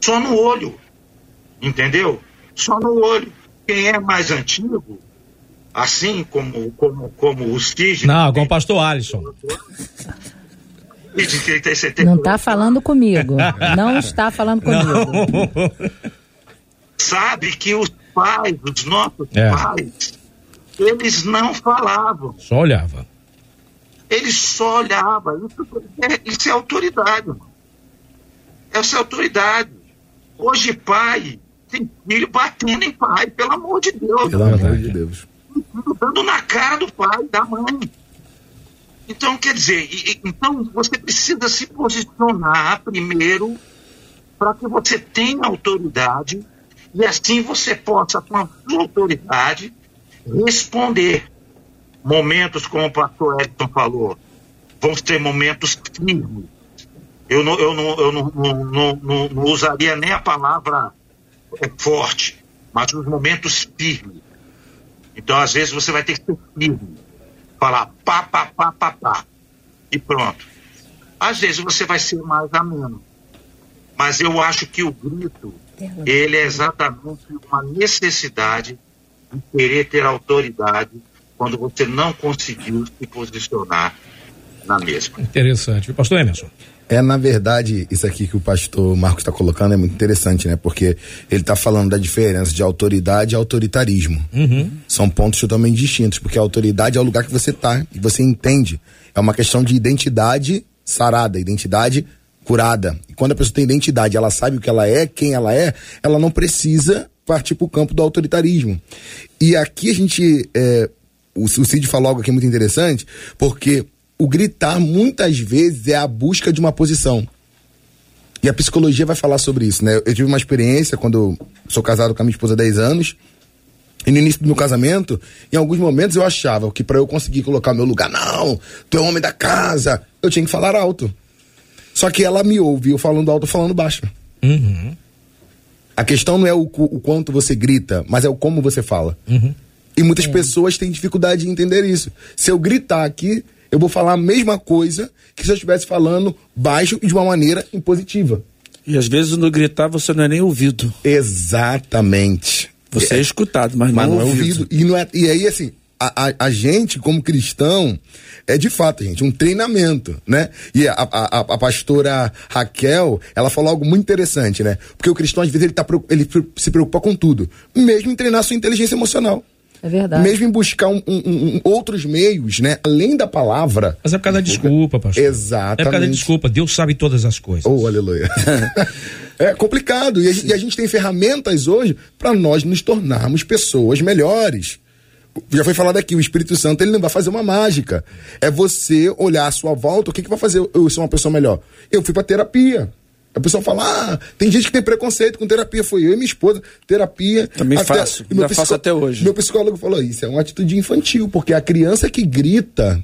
Só no olho. Entendeu? Só no olho. Quem é mais antigo, assim como, como, como os Tigres. Não, com o pastor Alisson. Não está falando comigo. Não está falando comigo. Não. Sabe que os pais, os nossos é. pais, eles não falavam. Só olhava. Eles só olhavam. Isso é, isso é autoridade, mano. Essa é autoridade. Hoje, pai tem filho batendo em pai, pelo amor de Deus. Pelo amor de Deus. Dando na cara do pai, da mãe. Então, quer dizer, e, então você precisa se posicionar primeiro para que você tenha autoridade e assim você possa, com a sua autoridade, responder. Momentos, como o pastor Edson falou, vão ser momentos firmes. Eu não, eu não, eu não, não, não, não usaria nem a palavra forte, mas os momentos firmes. Então, às vezes, você vai ter que ser firme. Falar pá, pá, pá, pá, pá. E pronto. Às vezes você vai ser mais ameno. Mas eu acho que o grito, ele é exatamente uma necessidade de querer ter autoridade quando você não conseguiu se posicionar na mesma. Interessante. Pastor Emerson. É, na verdade, isso aqui que o pastor Marcos está colocando é muito interessante, né? Porque ele está falando da diferença de autoridade e autoritarismo. Uhum. São pontos totalmente distintos, porque a autoridade é o lugar que você está e você entende. É uma questão de identidade sarada, identidade curada. E quando a pessoa tem identidade, ela sabe o que ela é, quem ela é, ela não precisa partir para o campo do autoritarismo. E aqui a gente. É, o, o Cid falou algo aqui muito interessante, porque o gritar muitas vezes é a busca de uma posição. E a psicologia vai falar sobre isso, né? Eu tive uma experiência quando sou casado com a minha esposa há 10 anos. E no início do meu casamento, em alguns momentos eu achava que para eu conseguir colocar meu lugar, não, tu é homem da casa, eu tinha que falar alto. Só que ela me ouve, eu falando alto, falando baixo. Uhum. A questão não é o, o, quanto você grita, mas é o como você fala. Uhum. E muitas é. pessoas têm dificuldade de entender isso. Se eu gritar aqui, eu vou falar a mesma coisa que se eu estivesse falando baixo e de uma maneira impositiva. E às vezes no gritar você não é nem ouvido. Exatamente. Você é, é escutado, mas, mas não, não é ouvido. E, não é, e aí, assim, a, a, a, gente, como cristão, é de fato, gente, um treinamento, né? E a, a, a, pastora Raquel, ela falou algo muito interessante, né? Porque o cristão, às vezes, ele, tá, ele se preocupa com tudo, mesmo em treinar sua inteligência emocional. É verdade. Mesmo em buscar um, um, um, outros meios, né? Além da palavra. Mas é por causa da desculpa, pastor. Exatamente. É por causa da desculpa. Deus sabe todas as coisas. Oh, aleluia. é complicado. E a, e a gente tem ferramentas hoje para nós nos tornarmos pessoas melhores já foi falado aqui, o Espírito Santo ele não vai fazer uma mágica. É você olhar à sua volta, o que, que vai fazer eu ser uma pessoa melhor? Eu fui para terapia. A pessoa fala, ah, tem gente que tem preconceito com terapia. Foi eu e minha esposa, terapia. Também até, faço, ainda psicó... faço até hoje. Meu psicólogo falou, isso é uma atitude infantil, porque a criança que grita...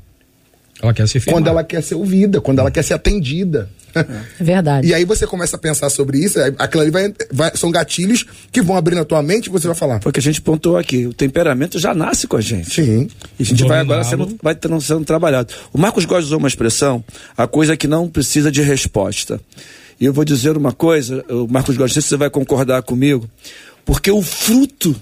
Ela quer ser Quando ela quer ser ouvida, quando ela quer ser atendida. É verdade. E aí você começa a pensar sobre isso, aquilo ali vai, vai, são gatilhos que vão abrir na tua mente e você vai falar. Porque a gente pontuou aqui, o temperamento já nasce com a gente. Sim. E a gente vai agora sendo, vai sendo trabalhado. O Marcos gosta de usar uma expressão, a coisa que não precisa de resposta. E eu vou dizer uma coisa, o Marcos Góes, não sei se você vai concordar comigo, porque o fruto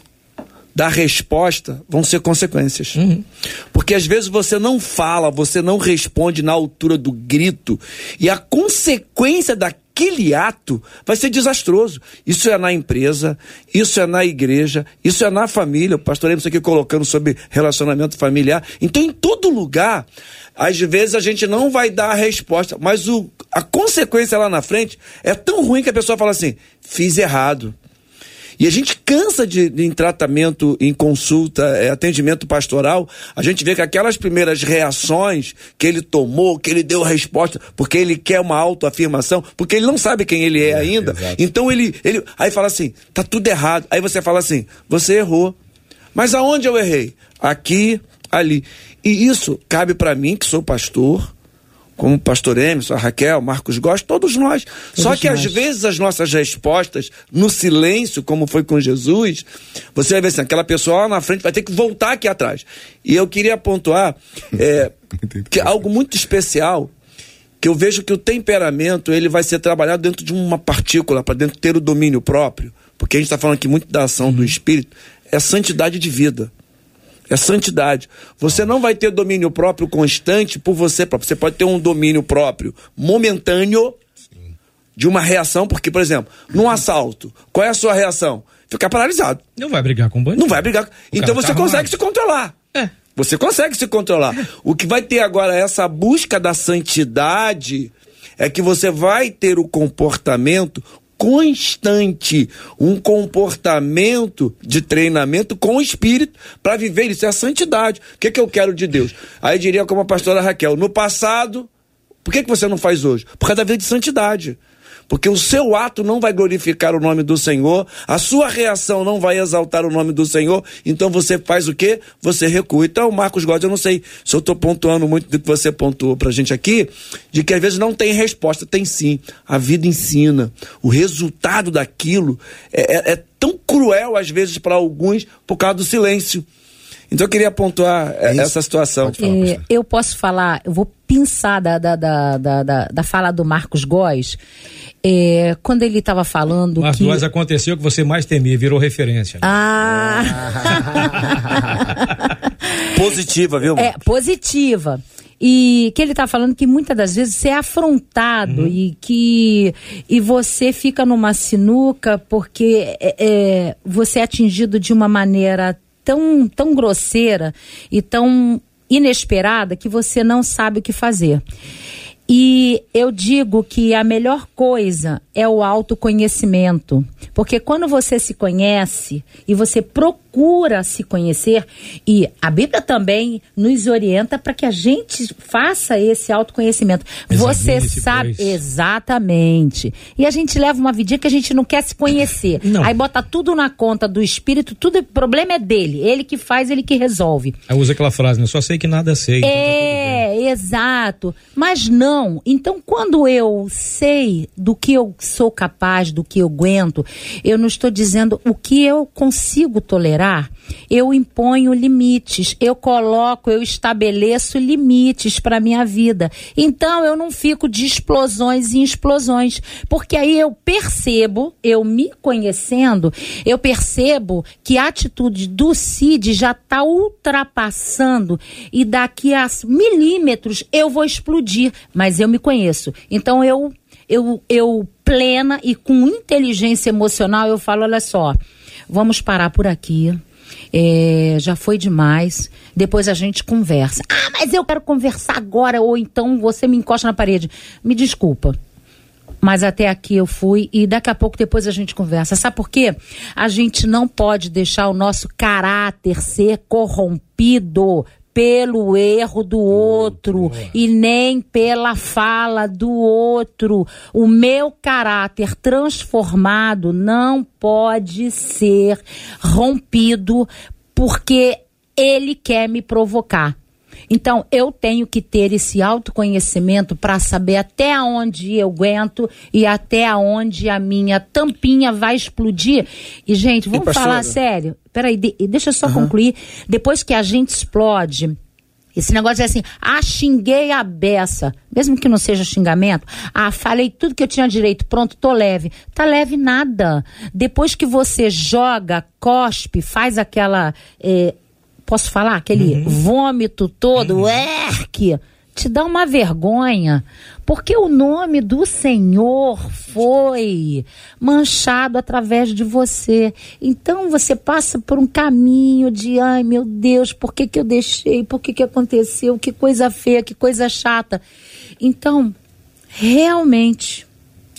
da resposta vão ser consequências. Uhum. Porque às vezes você não fala, você não responde na altura do grito, e a consequência daquele ato vai ser desastroso. Isso é na empresa, isso é na igreja, isso é na família. O aqui colocando sobre relacionamento familiar. Então, em todo lugar, às vezes a gente não vai dar a resposta, mas o, a consequência lá na frente é tão ruim que a pessoa fala assim: fiz errado. E a gente cansa de, de em tratamento, em consulta, é, atendimento pastoral, a gente vê que aquelas primeiras reações que ele tomou, que ele deu resposta, porque ele quer uma autoafirmação, porque ele não sabe quem ele é, é ainda. Então ele, ele. Aí fala assim: tá tudo errado. Aí você fala assim: você errou. Mas aonde eu errei? Aqui, ali. E isso cabe para mim, que sou pastor, como o pastor Emerson, a Raquel, Marcos Góes, todos nós. Todos Só que nós. às vezes as nossas respostas, no silêncio, como foi com Jesus, você vai ver assim, aquela pessoa lá na frente vai ter que voltar aqui atrás. E eu queria pontuar é, que algo muito especial, que eu vejo que o temperamento ele vai ser trabalhado dentro de uma partícula, para dentro ter o domínio próprio, porque a gente está falando aqui muito da ação do Espírito, é santidade de vida. É santidade. Você não vai ter domínio próprio constante por você próprio. Você pode ter um domínio próprio momentâneo de uma reação, porque, por exemplo, num assalto, qual é a sua reação? Ficar paralisado. Não vai brigar com o bandido. Não vai brigar. O então você tá consegue se controlar. É. Você consegue se controlar. É. O que vai ter agora essa busca da santidade é que você vai ter o comportamento constante, um comportamento de treinamento com o espírito para viver isso. É a santidade. O que, que eu quero de Deus? Aí diria como a pastora Raquel: no passado, por que, que você não faz hoje? Por causa da vida de santidade porque o seu ato não vai glorificar o nome do Senhor, a sua reação não vai exaltar o nome do Senhor, então você faz o quê? Você recua. Então, Marcos Góes, eu não sei se eu estou pontuando muito do que você pontuou para a gente aqui, de que às vezes não tem resposta, tem sim. A vida ensina. O resultado daquilo é, é, é tão cruel, às vezes, para alguns, por causa do silêncio. Então eu queria pontuar é essa situação. Falar, é, eu posso falar, eu vou pensar da, da, da, da, da fala do Marcos Góes é, quando ele estava falando Mas que... duas aconteceu que você mais temia, virou referência. Né? Ah! Positiva, viu? É, positiva. E que ele está falando que muitas das vezes você é afrontado uhum. e que e você fica numa sinuca porque é, é, você é atingido de uma maneira tão, tão grosseira e tão inesperada que você não sabe o que fazer. E eu digo que a melhor coisa é o autoconhecimento. Porque quando você se conhece e você procura se conhecer, e a Bíblia também nos orienta para que a gente faça esse autoconhecimento. Examine você sabe pois. exatamente. E a gente leva uma vidinha que a gente não quer se conhecer. Não. Aí bota tudo na conta do espírito, tudo o problema é dele, ele que faz, ele que resolve. Aí usa aquela frase, né? Só sei que nada sei. Então tá é, tá exato. Mas não. Então quando eu sei do que eu sou capaz, do que eu aguento, eu não estou dizendo o que eu consigo tolerar. Eu imponho limites, eu coloco, eu estabeleço limites para minha vida. Então eu não fico de explosões em explosões, porque aí eu percebo, eu me conhecendo, eu percebo que a atitude do Cid já está ultrapassando e daqui a milímetros eu vou explodir, mas eu me conheço. Então eu eu, eu plena e com inteligência emocional, eu falo, olha só, vamos parar por aqui. É, já foi demais. Depois a gente conversa. Ah, mas eu quero conversar agora, ou então você me encosta na parede. Me desculpa. Mas até aqui eu fui e daqui a pouco depois a gente conversa. Sabe por quê? A gente não pode deixar o nosso caráter ser corrompido pelo erro do outro e nem pela fala do outro. O meu caráter transformado não pode ser rompido porque ele quer me provocar. Então, eu tenho que ter esse autoconhecimento para saber até onde eu aguento e até onde a minha tampinha vai explodir. E, gente, vamos falar sério. Peraí, de, deixa eu só uhum. concluir. Depois que a gente explode, esse negócio é assim, ah, xinguei a beça. Mesmo que não seja xingamento, ah, falei tudo que eu tinha direito, pronto, tô leve. Tá leve nada. Depois que você joga, cospe, faz aquela. Eh, posso falar? Aquele uhum. vômito todo, uhum. erque, te dá uma vergonha, porque o nome do Senhor foi manchado através de você. Então você passa por um caminho de, ai meu Deus, por que, que eu deixei? Por que, que aconteceu? Que coisa feia, que coisa chata. Então, realmente,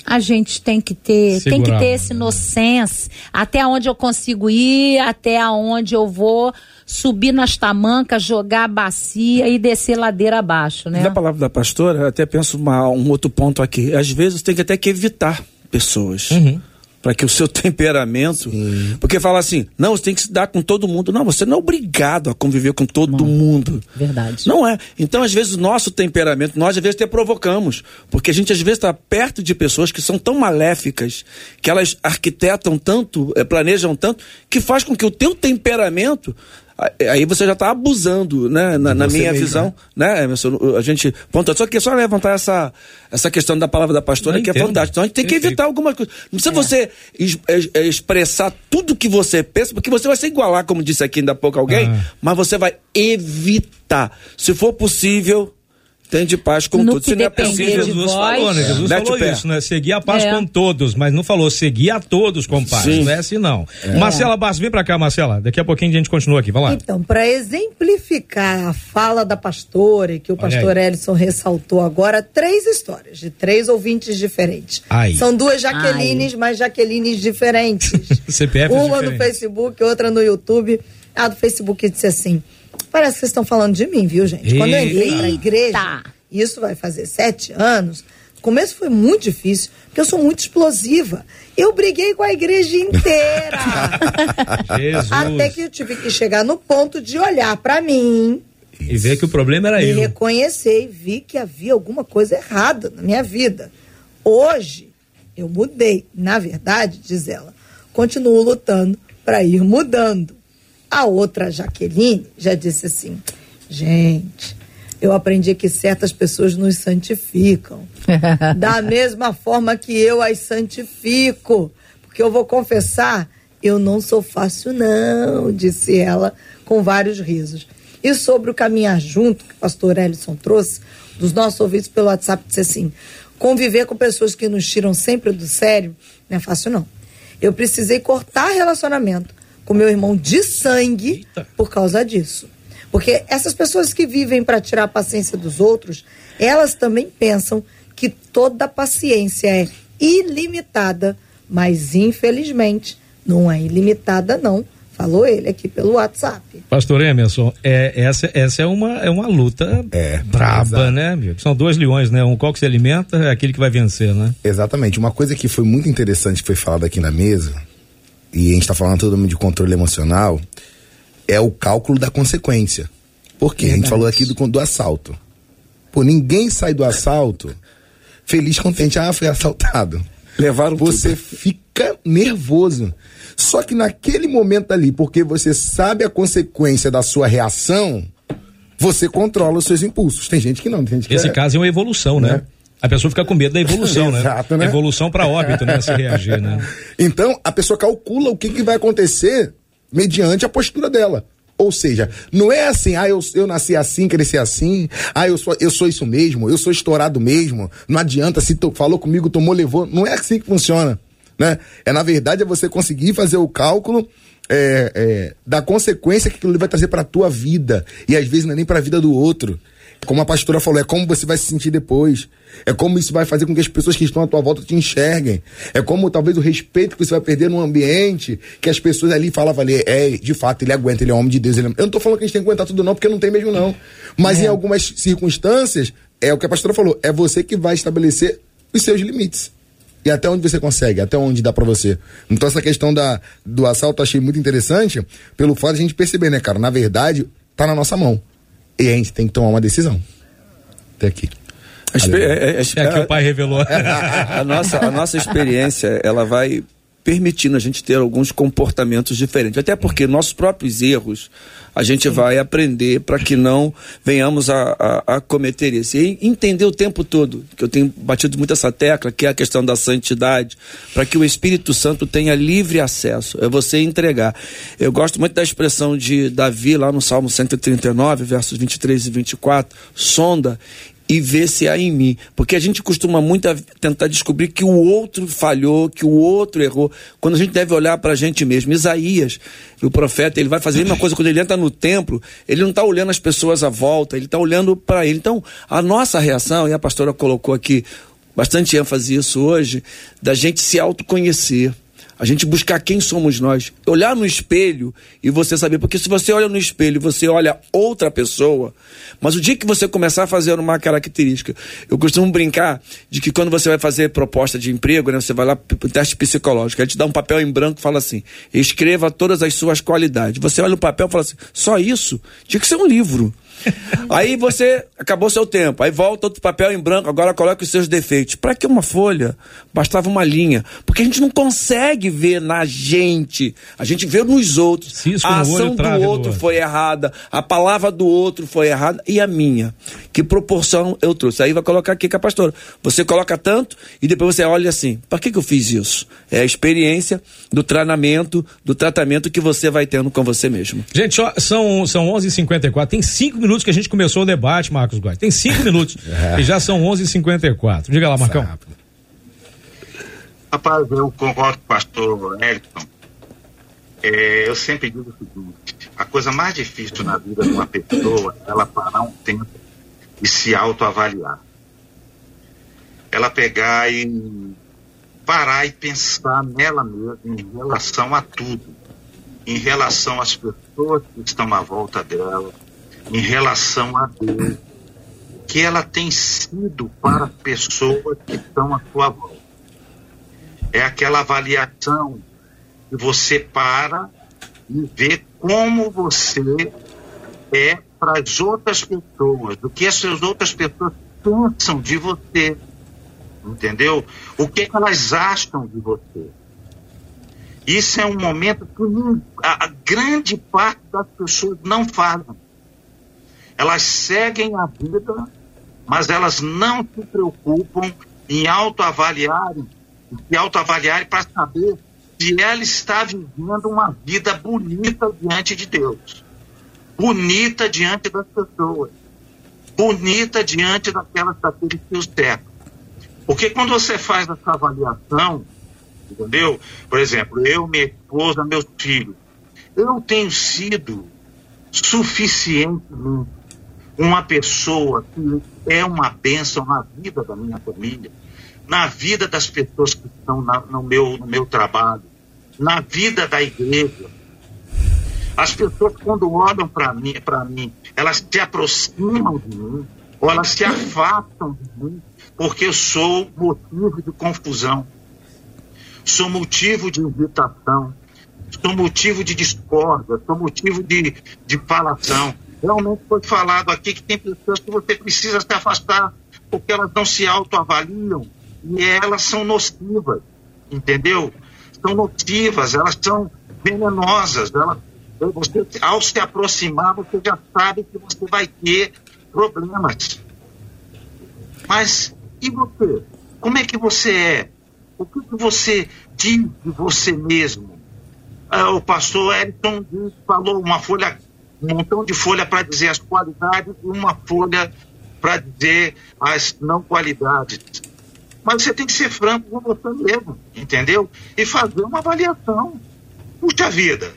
a gente tem que ter, Segurar, tem que ter esse inocência, até onde eu consigo ir, até onde eu vou subir nas tamancas, jogar a bacia e descer ladeira abaixo, né? Na palavra da pastora, até penso uma, um outro ponto aqui. Às vezes tem que até que evitar pessoas. Uhum para que o seu temperamento. Sim. Porque fala assim, não, você tem que se dar com todo mundo. Não, você não é obrigado a conviver com todo não. mundo. Verdade. Não é. Então, às vezes, o nosso temperamento, nós às vezes até provocamos. Porque a gente às vezes está perto de pessoas que são tão maléficas, que elas arquitetam tanto, eh, planejam tanto, que faz com que o teu temperamento aí você já está abusando, né? Na, na minha mesmo, visão, né? né? A gente ponta só que é só levantar essa, essa questão da palavra da pastora que é fantástica. Então a gente tem que evitar algumas coisas. Não precisa é. você es, es, expressar tudo que você pensa, porque você vai se igualar, como disse aqui ainda há pouco alguém, ah. mas você vai evitar. Se for possível, tem de paz com todos. Se não é possível, Jesus falou, né? Jesus é. falou isso, né? Seguir a paz é. com todos, mas não falou seguir a todos com paz. Sim. Não é assim, não. É. Marcela Bastos, vem pra cá, Marcela. Daqui a pouquinho a gente continua aqui. Vai lá. Então, para exemplificar a fala da pastora e que o pastor Ellison ressaltou agora, três histórias de três ouvintes diferentes. Ai. São duas Jaquelines, Ai. mas Jaquelines diferentes. CPF Uma no Facebook, outra no YouTube. A do Facebook disse assim: Parece que vocês estão falando de mim, viu, gente? Quando eu entrei pra igreja, isso vai fazer sete anos, o começo foi muito difícil, porque eu sou muito explosiva. Eu briguei com a igreja inteira. Até que eu tive que chegar no ponto de olhar para mim. E ver que o problema era eu. E reconhecer e vi que havia alguma coisa errada na minha vida. Hoje, eu mudei. Na verdade, diz ela, continuo lutando para ir mudando. A outra, Jaqueline, já disse assim: gente, eu aprendi que certas pessoas nos santificam. da mesma forma que eu as santifico. Porque eu vou confessar, eu não sou fácil, não, disse ela com vários risos. E sobre o caminhar junto, que o pastor Ellison trouxe, dos nossos ouvidos pelo WhatsApp, disse assim: conviver com pessoas que nos tiram sempre do sério não é fácil, não. Eu precisei cortar relacionamento com meu irmão de sangue Eita. por causa disso. Porque essas pessoas que vivem para tirar a paciência dos outros, elas também pensam que toda paciência é ilimitada, mas infelizmente não é ilimitada não. Falou ele aqui pelo WhatsApp. Pastor Emerson, é, essa, essa é, uma, é uma luta é, braba, exato. né, amigo? São dois leões, né? Um qual que se alimenta é aquele que vai vencer, né? Exatamente. Uma coisa que foi muito interessante que foi falada aqui na mesa, e a gente está falando todo mundo de controle emocional, é o cálculo da consequência. Por quê? a gente falou aqui do, do assalto. Pô, ninguém sai do assalto feliz, contente. Ah, foi assaltado. Levaram Você tudo. fica nervoso. Só que naquele momento ali, porque você sabe a consequência da sua reação, você controla os seus impulsos. Tem gente que não. Tem gente que Esse é... caso é uma evolução, né? né? A pessoa fica com medo da evolução, né? Exato, né? Evolução para óbito, né? Se reagir, né? Então, a pessoa calcula o que, que vai acontecer mediante a postura dela. Ou seja, não é assim, ah, eu, eu nasci assim, cresci assim, ah, eu sou, eu sou isso mesmo, eu sou estourado mesmo, não adianta, se tu falou comigo, tomou, levou. Não é assim que funciona. Né? É, na verdade, é você conseguir fazer o cálculo é, é, da consequência que aquilo vai trazer para a tua vida. E às vezes não é nem para a vida do outro. Como a pastora falou, é como você vai se sentir depois. É como isso vai fazer com que as pessoas que estão à tua volta te enxerguem. É como talvez o respeito que você vai perder no ambiente, que as pessoas ali falavam ali, é, de fato, ele aguenta, ele é homem de Deus. Ele é... Eu não tô falando que a gente tem que aguentar tudo não, porque não tem mesmo não. Mas é. em algumas circunstâncias, é o que a pastora falou, é você que vai estabelecer os seus limites. E até onde você consegue, até onde dá para você. Então essa questão da, do assalto eu achei muito interessante, pelo fato de a gente perceber, né, cara? Na verdade, tá na nossa mão. E a gente tem que tomar uma decisão. Até aqui. É, é, é, é, que o pai revelou. A, nossa, a nossa experiência, ela vai permitindo a gente ter alguns comportamentos diferentes. Até porque nossos próprios erros a gente vai aprender para que não venhamos a, a, a, cometer isso. E entender o tempo todo, que eu tenho batido muito essa tecla, que é a questão da santidade, para que o Espírito Santo tenha livre acesso. É você entregar. Eu gosto muito da expressão de Davi lá no Salmo 139, versos 23 e 24, sonda e ver se há em mim. Porque a gente costuma muito tentar descobrir que o outro falhou, que o outro errou, quando a gente deve olhar para a gente mesmo. Isaías, o profeta, ele vai fazer a mesma coisa quando ele entra no templo, ele não está olhando as pessoas à volta, ele está olhando para ele. Então, a nossa reação, e a pastora colocou aqui bastante ênfase isso hoje, da gente se autoconhecer a gente buscar quem somos nós. Olhar no espelho e você saber. Porque se você olha no espelho e você olha outra pessoa, mas o dia que você começar a fazer uma característica, eu costumo brincar de que quando você vai fazer proposta de emprego, né, você vai lá pro teste psicológico, ele te dá um papel em branco e fala assim: escreva todas as suas qualidades. Você olha o papel e fala assim: só isso? Tinha que ser um livro. Aí você acabou seu tempo, aí volta outro papel em branco, agora coloca os seus defeitos. Para que uma folha? Bastava uma linha. Porque a gente não consegue ver na gente, a gente vê nos outros. Cisco a ação do outro foi errada, a palavra do outro foi errada e a minha. Que proporção eu trouxe? Aí vai colocar aqui com a pastora. Você coloca tanto e depois você olha assim: para que, que eu fiz isso? É a experiência do treinamento, do tratamento que você vai tendo com você mesmo. Gente, só, são, são 11h54, tem cinco minutos que a gente começou o debate, Marcos Góes. Tem cinco minutos é. e já são 11h54. Diga lá, Marcão. Rapaz, eu concordo com o pastor Elton. É, eu sempre digo o seguinte: a coisa mais difícil na vida de uma pessoa é ela parar um tempo e se autoavaliar. Ela pegar e parar e pensar nela mesma em relação a tudo, em relação às pessoas que estão à volta dela, em relação a Deus, que ela tem sido para as pessoas que estão à sua volta. É aquela avaliação que você para e vê como você é para as outras pessoas, o que essas outras pessoas pensam de você, entendeu? O que elas acham de você. Isso é um momento que a grande parte das pessoas não fazem elas seguem a vida, mas elas não se preocupam em autoavaliarem, em autoavaliarem para saber se ela está vivendo uma vida bonita diante de Deus. bonita diante das pessoas, bonita diante daquelas daqueles que o cercam. Porque quando você faz essa avaliação, entendeu? Por exemplo, eu, minha esposa, meus filhos, eu tenho sido suficientemente uma pessoa que é uma bênção na vida da minha família, na vida das pessoas que estão na, no, meu, no meu trabalho, na vida da igreja. As pessoas, quando olham para mim, mim, elas se aproximam de mim, ou elas se afastam de mim, porque eu sou motivo de confusão, sou motivo de irritação, sou motivo de discórdia, sou motivo de, de falação. Realmente foi falado aqui que tem pessoas que você precisa se afastar porque elas não se autoavaliam e elas são nocivas, entendeu? São nocivas, elas são venenosas. Elas, você, ao se aproximar, você já sabe que você vai ter problemas. Mas e você? Como é que você é? O que, que você diz de você mesmo? Ah, o pastor Elton falou uma folha, um montão de folha para dizer as qualidades e uma folha para dizer as não qualidades. Mas você tem que ser franco com você mesmo, entendeu? E fazer uma avaliação. Puxa vida,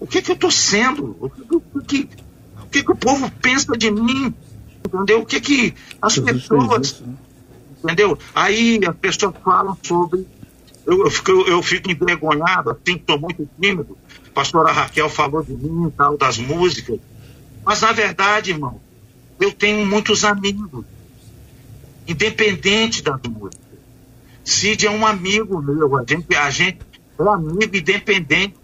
o que que eu estou sendo? O que, o, que, o que que o povo pensa de mim? Entendeu? O que que as pessoas... Entendeu? Aí as pessoas falam sobre eu, eu, fico, eu fico envergonhado, assim, estou muito tímido. A pastora Raquel falou de mim, tal, das músicas. Mas, na verdade, irmão, eu tenho muitos amigos, independente das músicas. Cid é um amigo meu, a gente, a gente é amigo independente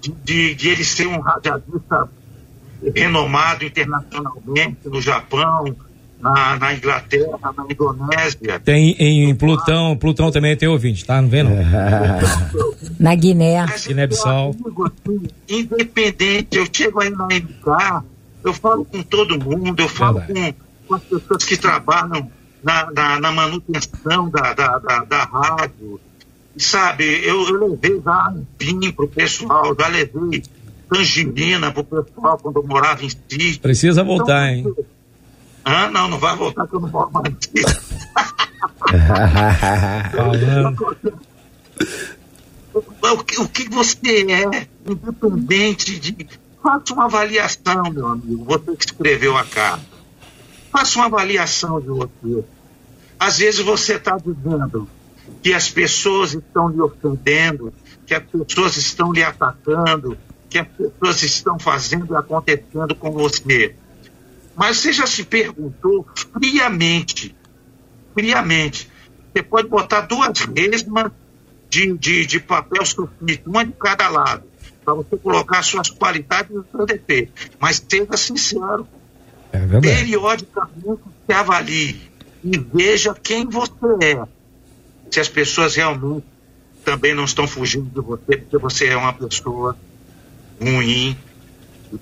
de, de, de ele ser um radialista renomado internacionalmente no Japão, na, na, Inglaterra, na Indonésia. Tem em Plutão, Plutão também tem ouvinte, tá? Não vendo? na Guiné. Guiné-Bissau. Assim, independente, eu chego aí na MK, eu falo com todo mundo, eu falo com, com, as pessoas que trabalham na, na, na manutenção da, da, da, da rádio. sabe, eu, eu levei já para pro pessoal, já levei tangerina pro pessoal quando eu morava em sítio. Precisa voltar, então, hein? Ah, não, não vai voltar que eu não vou mais aqui. o, que, o que você é, independente de. Faça uma avaliação, meu amigo, você que escreveu a carta. Faça uma avaliação de você. Às vezes você está dizendo que as pessoas estão lhe ofendendo, que as pessoas estão lhe atacando, que as pessoas estão fazendo e acontecendo com você. Mas você já se perguntou friamente, friamente, você pode botar duas resmas de, de, de papel sulfite, uma de cada lado, para você colocar suas qualidades os seus defeitos. Mas seja sincero. É verdade. Periodicamente se avalie e veja quem você é. Se as pessoas realmente também não estão fugindo de você, porque você é uma pessoa ruim,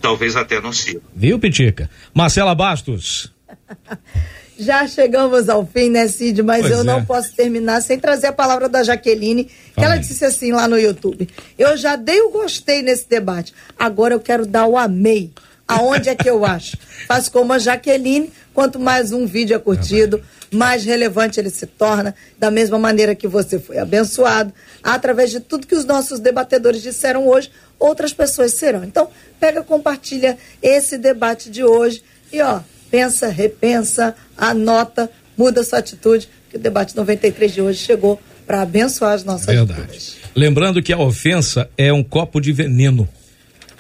talvez até nocivo. Viu, Pitica? Marcela Bastos. Já chegamos ao fim, né, Cid? Mas pois eu é. não posso terminar sem trazer a palavra da Jaqueline, que ela disse assim lá no YouTube. Eu já dei o gostei nesse debate. Agora eu quero dar o amei. Aonde é que eu acho? Faz como a Jaqueline, quanto mais um vídeo é curtido, mais relevante ele se torna, da mesma maneira que você foi abençoado, através de tudo que os nossos debatedores disseram hoje, outras pessoas serão. Então, pega, compartilha esse debate de hoje e, ó, pensa, repensa, anota, muda sua atitude, que o debate 93 de hoje chegou para abençoar as nossas Verdade. vidas. Lembrando que a ofensa é um copo de veneno.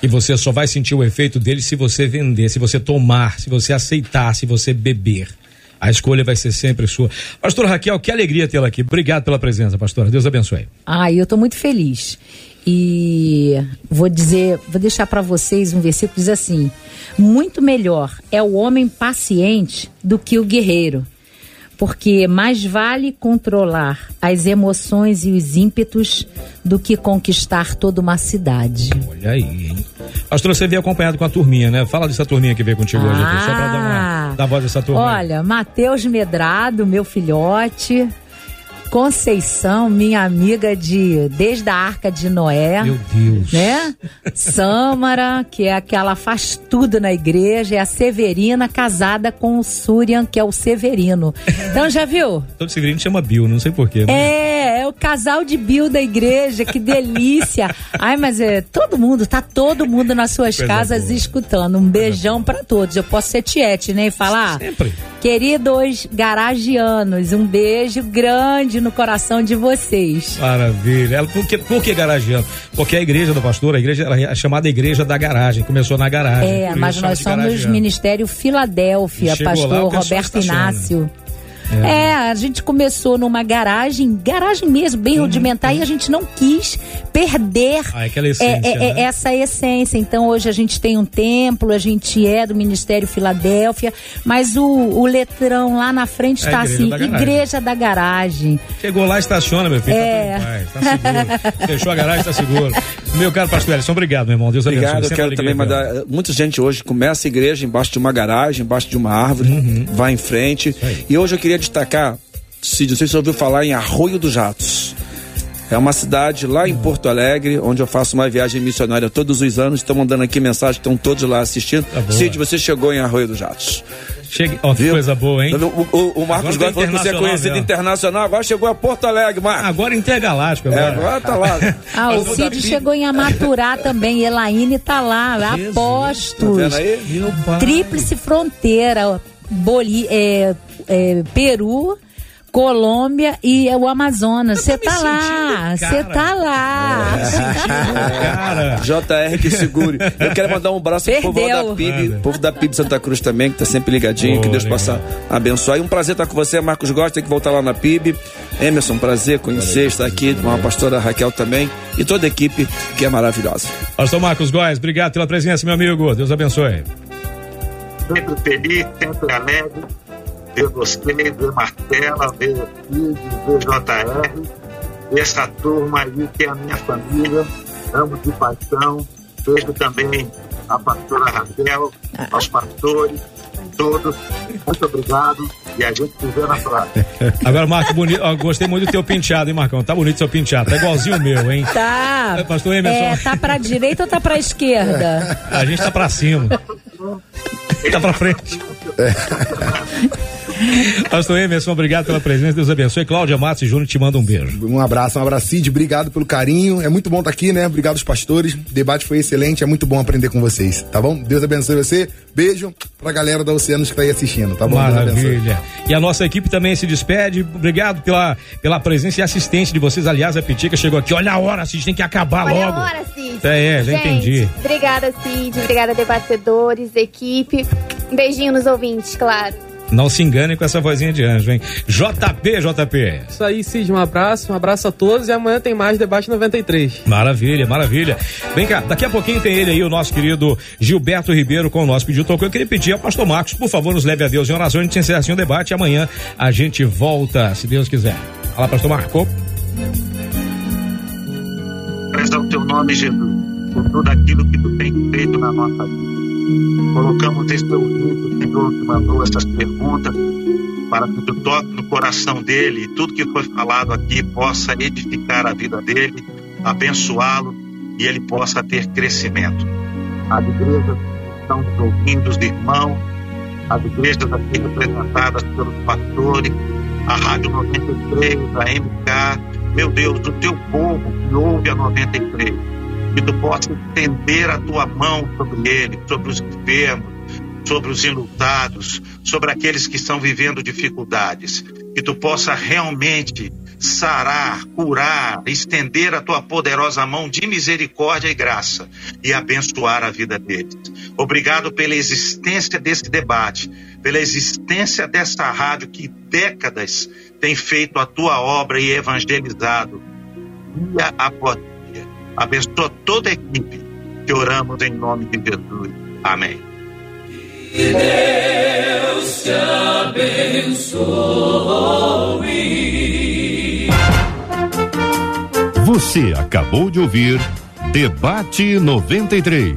E você só vai sentir o efeito dele se você vender, se você tomar, se você aceitar, se você beber. A escolha vai ser sempre sua. Pastor Raquel, que alegria tê-la aqui. Obrigado pela presença, pastora. Deus abençoe. Ah, eu estou muito feliz. E vou dizer, vou deixar para vocês um versículo que diz assim: Muito melhor é o homem paciente do que o guerreiro, porque mais vale controlar as emoções e os ímpetos do que conquistar toda uma cidade. Olha aí, hein? Pastor, você veio acompanhado com a turminha, né? Fala dessa turminha que veio contigo ah, hoje só pra dar, uma, dar voz dessa turma. Olha, Matheus Medrado, meu filhote, Conceição, minha amiga de desde a Arca de Noé. Meu Deus. Né? Sâmara, que é aquela faz tudo na igreja, é a Severina casada com o Surian, que é o Severino. Então já viu? Todo Severino chama Bill, não sei porquê. Né? É, é o casal de Bill da igreja, que delícia. Ai, mas é todo mundo, tá todo mundo nas suas Coisa casas boa. escutando. Um beijão para todos. Eu posso ser tiete, né? E falar. Sempre. Queridos garagianos, um beijo grande no coração de vocês. Maravilha. Por que, por que garagiano? Porque a igreja do pastor, a igreja é chamada igreja da garagem, começou na garagem. É, mas nós somos Ministério Filadélfia, pastor lá, Roberto Inácio. É. é. a gente começou numa garagem, garagem mesmo, bem uhum, rudimentar, uhum. e a gente não quis perder ah, essência, é, é, é, né? essa essência. Então hoje a gente tem um templo, a gente é do Ministério Filadélfia, mas o, o letrão lá na frente está é assim, da Igreja da Garagem. Chegou lá, estaciona, meu filho. Tá é. Tá, tá seguro. Fechou a garagem, está seguro. Meu caro pastor Elson, obrigado, meu irmão. Deus abençoe. Obrigado, eu quero também mandar. Muita gente hoje começa a igreja embaixo de uma garagem, embaixo de uma árvore, uhum. vai em frente. E hoje eu queria destacar se você ouviu falar em Arroio dos Ratos. É uma cidade lá em Porto Alegre, onde eu faço uma viagem missionária todos os anos. Estão mandando aqui mensagem, estão todos lá assistindo. Tá Cid, você chegou em Arroio dos Ratos. Chegue... Oh, que coisa boa, hein? O, o, o Marcos Gomes falou que você é conhecido internacional, agora chegou a Porto Alegre, Marcos. Agora intergaláctico. Agora, é, agora tá lá. ah, o Cid chegou em Amaturá também, Elaine tá lá, Jesus. apostos. Tá vendo aí? Tríplice fronteira, Boli, é, é, Peru Colômbia e o Amazonas. Você tá lá, você tá lá. É. JR que segure. Eu quero mandar um abraço Perdeu. pro povo da PIB, povo da PIB Santa Cruz também, que tá sempre ligadinho, que Deus legal. possa abençoar. E um prazer estar com você, Marcos Gosta, tem que voltar lá na PIB. Emerson, prazer conhecer, estar aqui com a pastora Raquel também e toda a equipe que é maravilhosa. Pastor Marcos Góes, obrigado pela presença, meu amigo. Deus abençoe. Sempre feliz, sempre alegre ver você, ver Marcela, ver Cid, ver JR, essa turma aí que é a minha família, amo de paixão, vejo também a pastora Raquel, aos pastores, todos, muito obrigado e a gente se vê na praia. Agora, Marco, bonito, gostei muito do teu penteado, hein, Marcão? Tá bonito seu penteado, tá igualzinho o meu, hein? Tá. É, pastor Emerson. É, tá pra direita ou tá pra esquerda? A gente tá pra cima. tá pra frente. Pastor Emerson, obrigado pela presença, Deus abençoe. Cláudia Matos e Júnior te manda um beijo. Um abraço, um abraço, Cid, obrigado pelo carinho. É muito bom estar aqui, né? Obrigado aos pastores. O debate foi excelente, é muito bom aprender com vocês, tá bom? Deus abençoe você. Beijo pra galera da Oceanos que tá aí assistindo, tá bom? Maravilha. E a nossa equipe também se despede. Obrigado pela, pela presença e assistência de vocês. Aliás, a Pitica chegou aqui. Olha a hora, Cid, tem que acabar Olha logo. Olha a hora, Cid. É, é já Gente, entendi. Obrigada, Cid. Obrigada, debatedores, equipe. Um beijinho nos ouvintes, claro. Não se enganem com essa vozinha de anjo, hein? JP, JP. Isso aí, Cid, um abraço, um abraço a todos e amanhã tem mais Debate 93. Maravilha, maravilha. Vem cá, daqui a pouquinho tem ele aí, o nosso querido Gilberto Ribeiro com o nosso pedido tocou. Eu queria pedir ao pastor Marcos, por favor, nos leve a Deus em oração. A gente encerra assim o debate e amanhã a gente volta, se Deus quiser. Fala, pastor Marco. Presta o teu nome, Jesus, por tudo aquilo que tu tem feito na nossa vida. Colocamos esse ouvido, Senhor, que mandou essas perguntas, para que tu toque no coração dele e tudo que foi falado aqui possa edificar a vida dele, abençoá-lo e ele possa ter crescimento. As igrejas estão nos ouvindo, os irmãos, as igrejas aqui representadas pelos pastores, a Rádio 93, a MK, meu Deus, o teu povo que ouve a 93 que tu possa estender a tua mão sobre ele, sobre os enfermos, sobre os enlutados, sobre aqueles que estão vivendo dificuldades, que tu possa realmente sarar, curar, estender a tua poderosa mão de misericórdia e graça e abençoar a vida deles. Obrigado pela existência desse debate, pela existência desta rádio que décadas tem feito a tua obra e evangelizado dia após Abençoa toda a equipe que oramos em nome de Jesus. Amém. Que Deus te abençoe. Você acabou de ouvir Debate 93.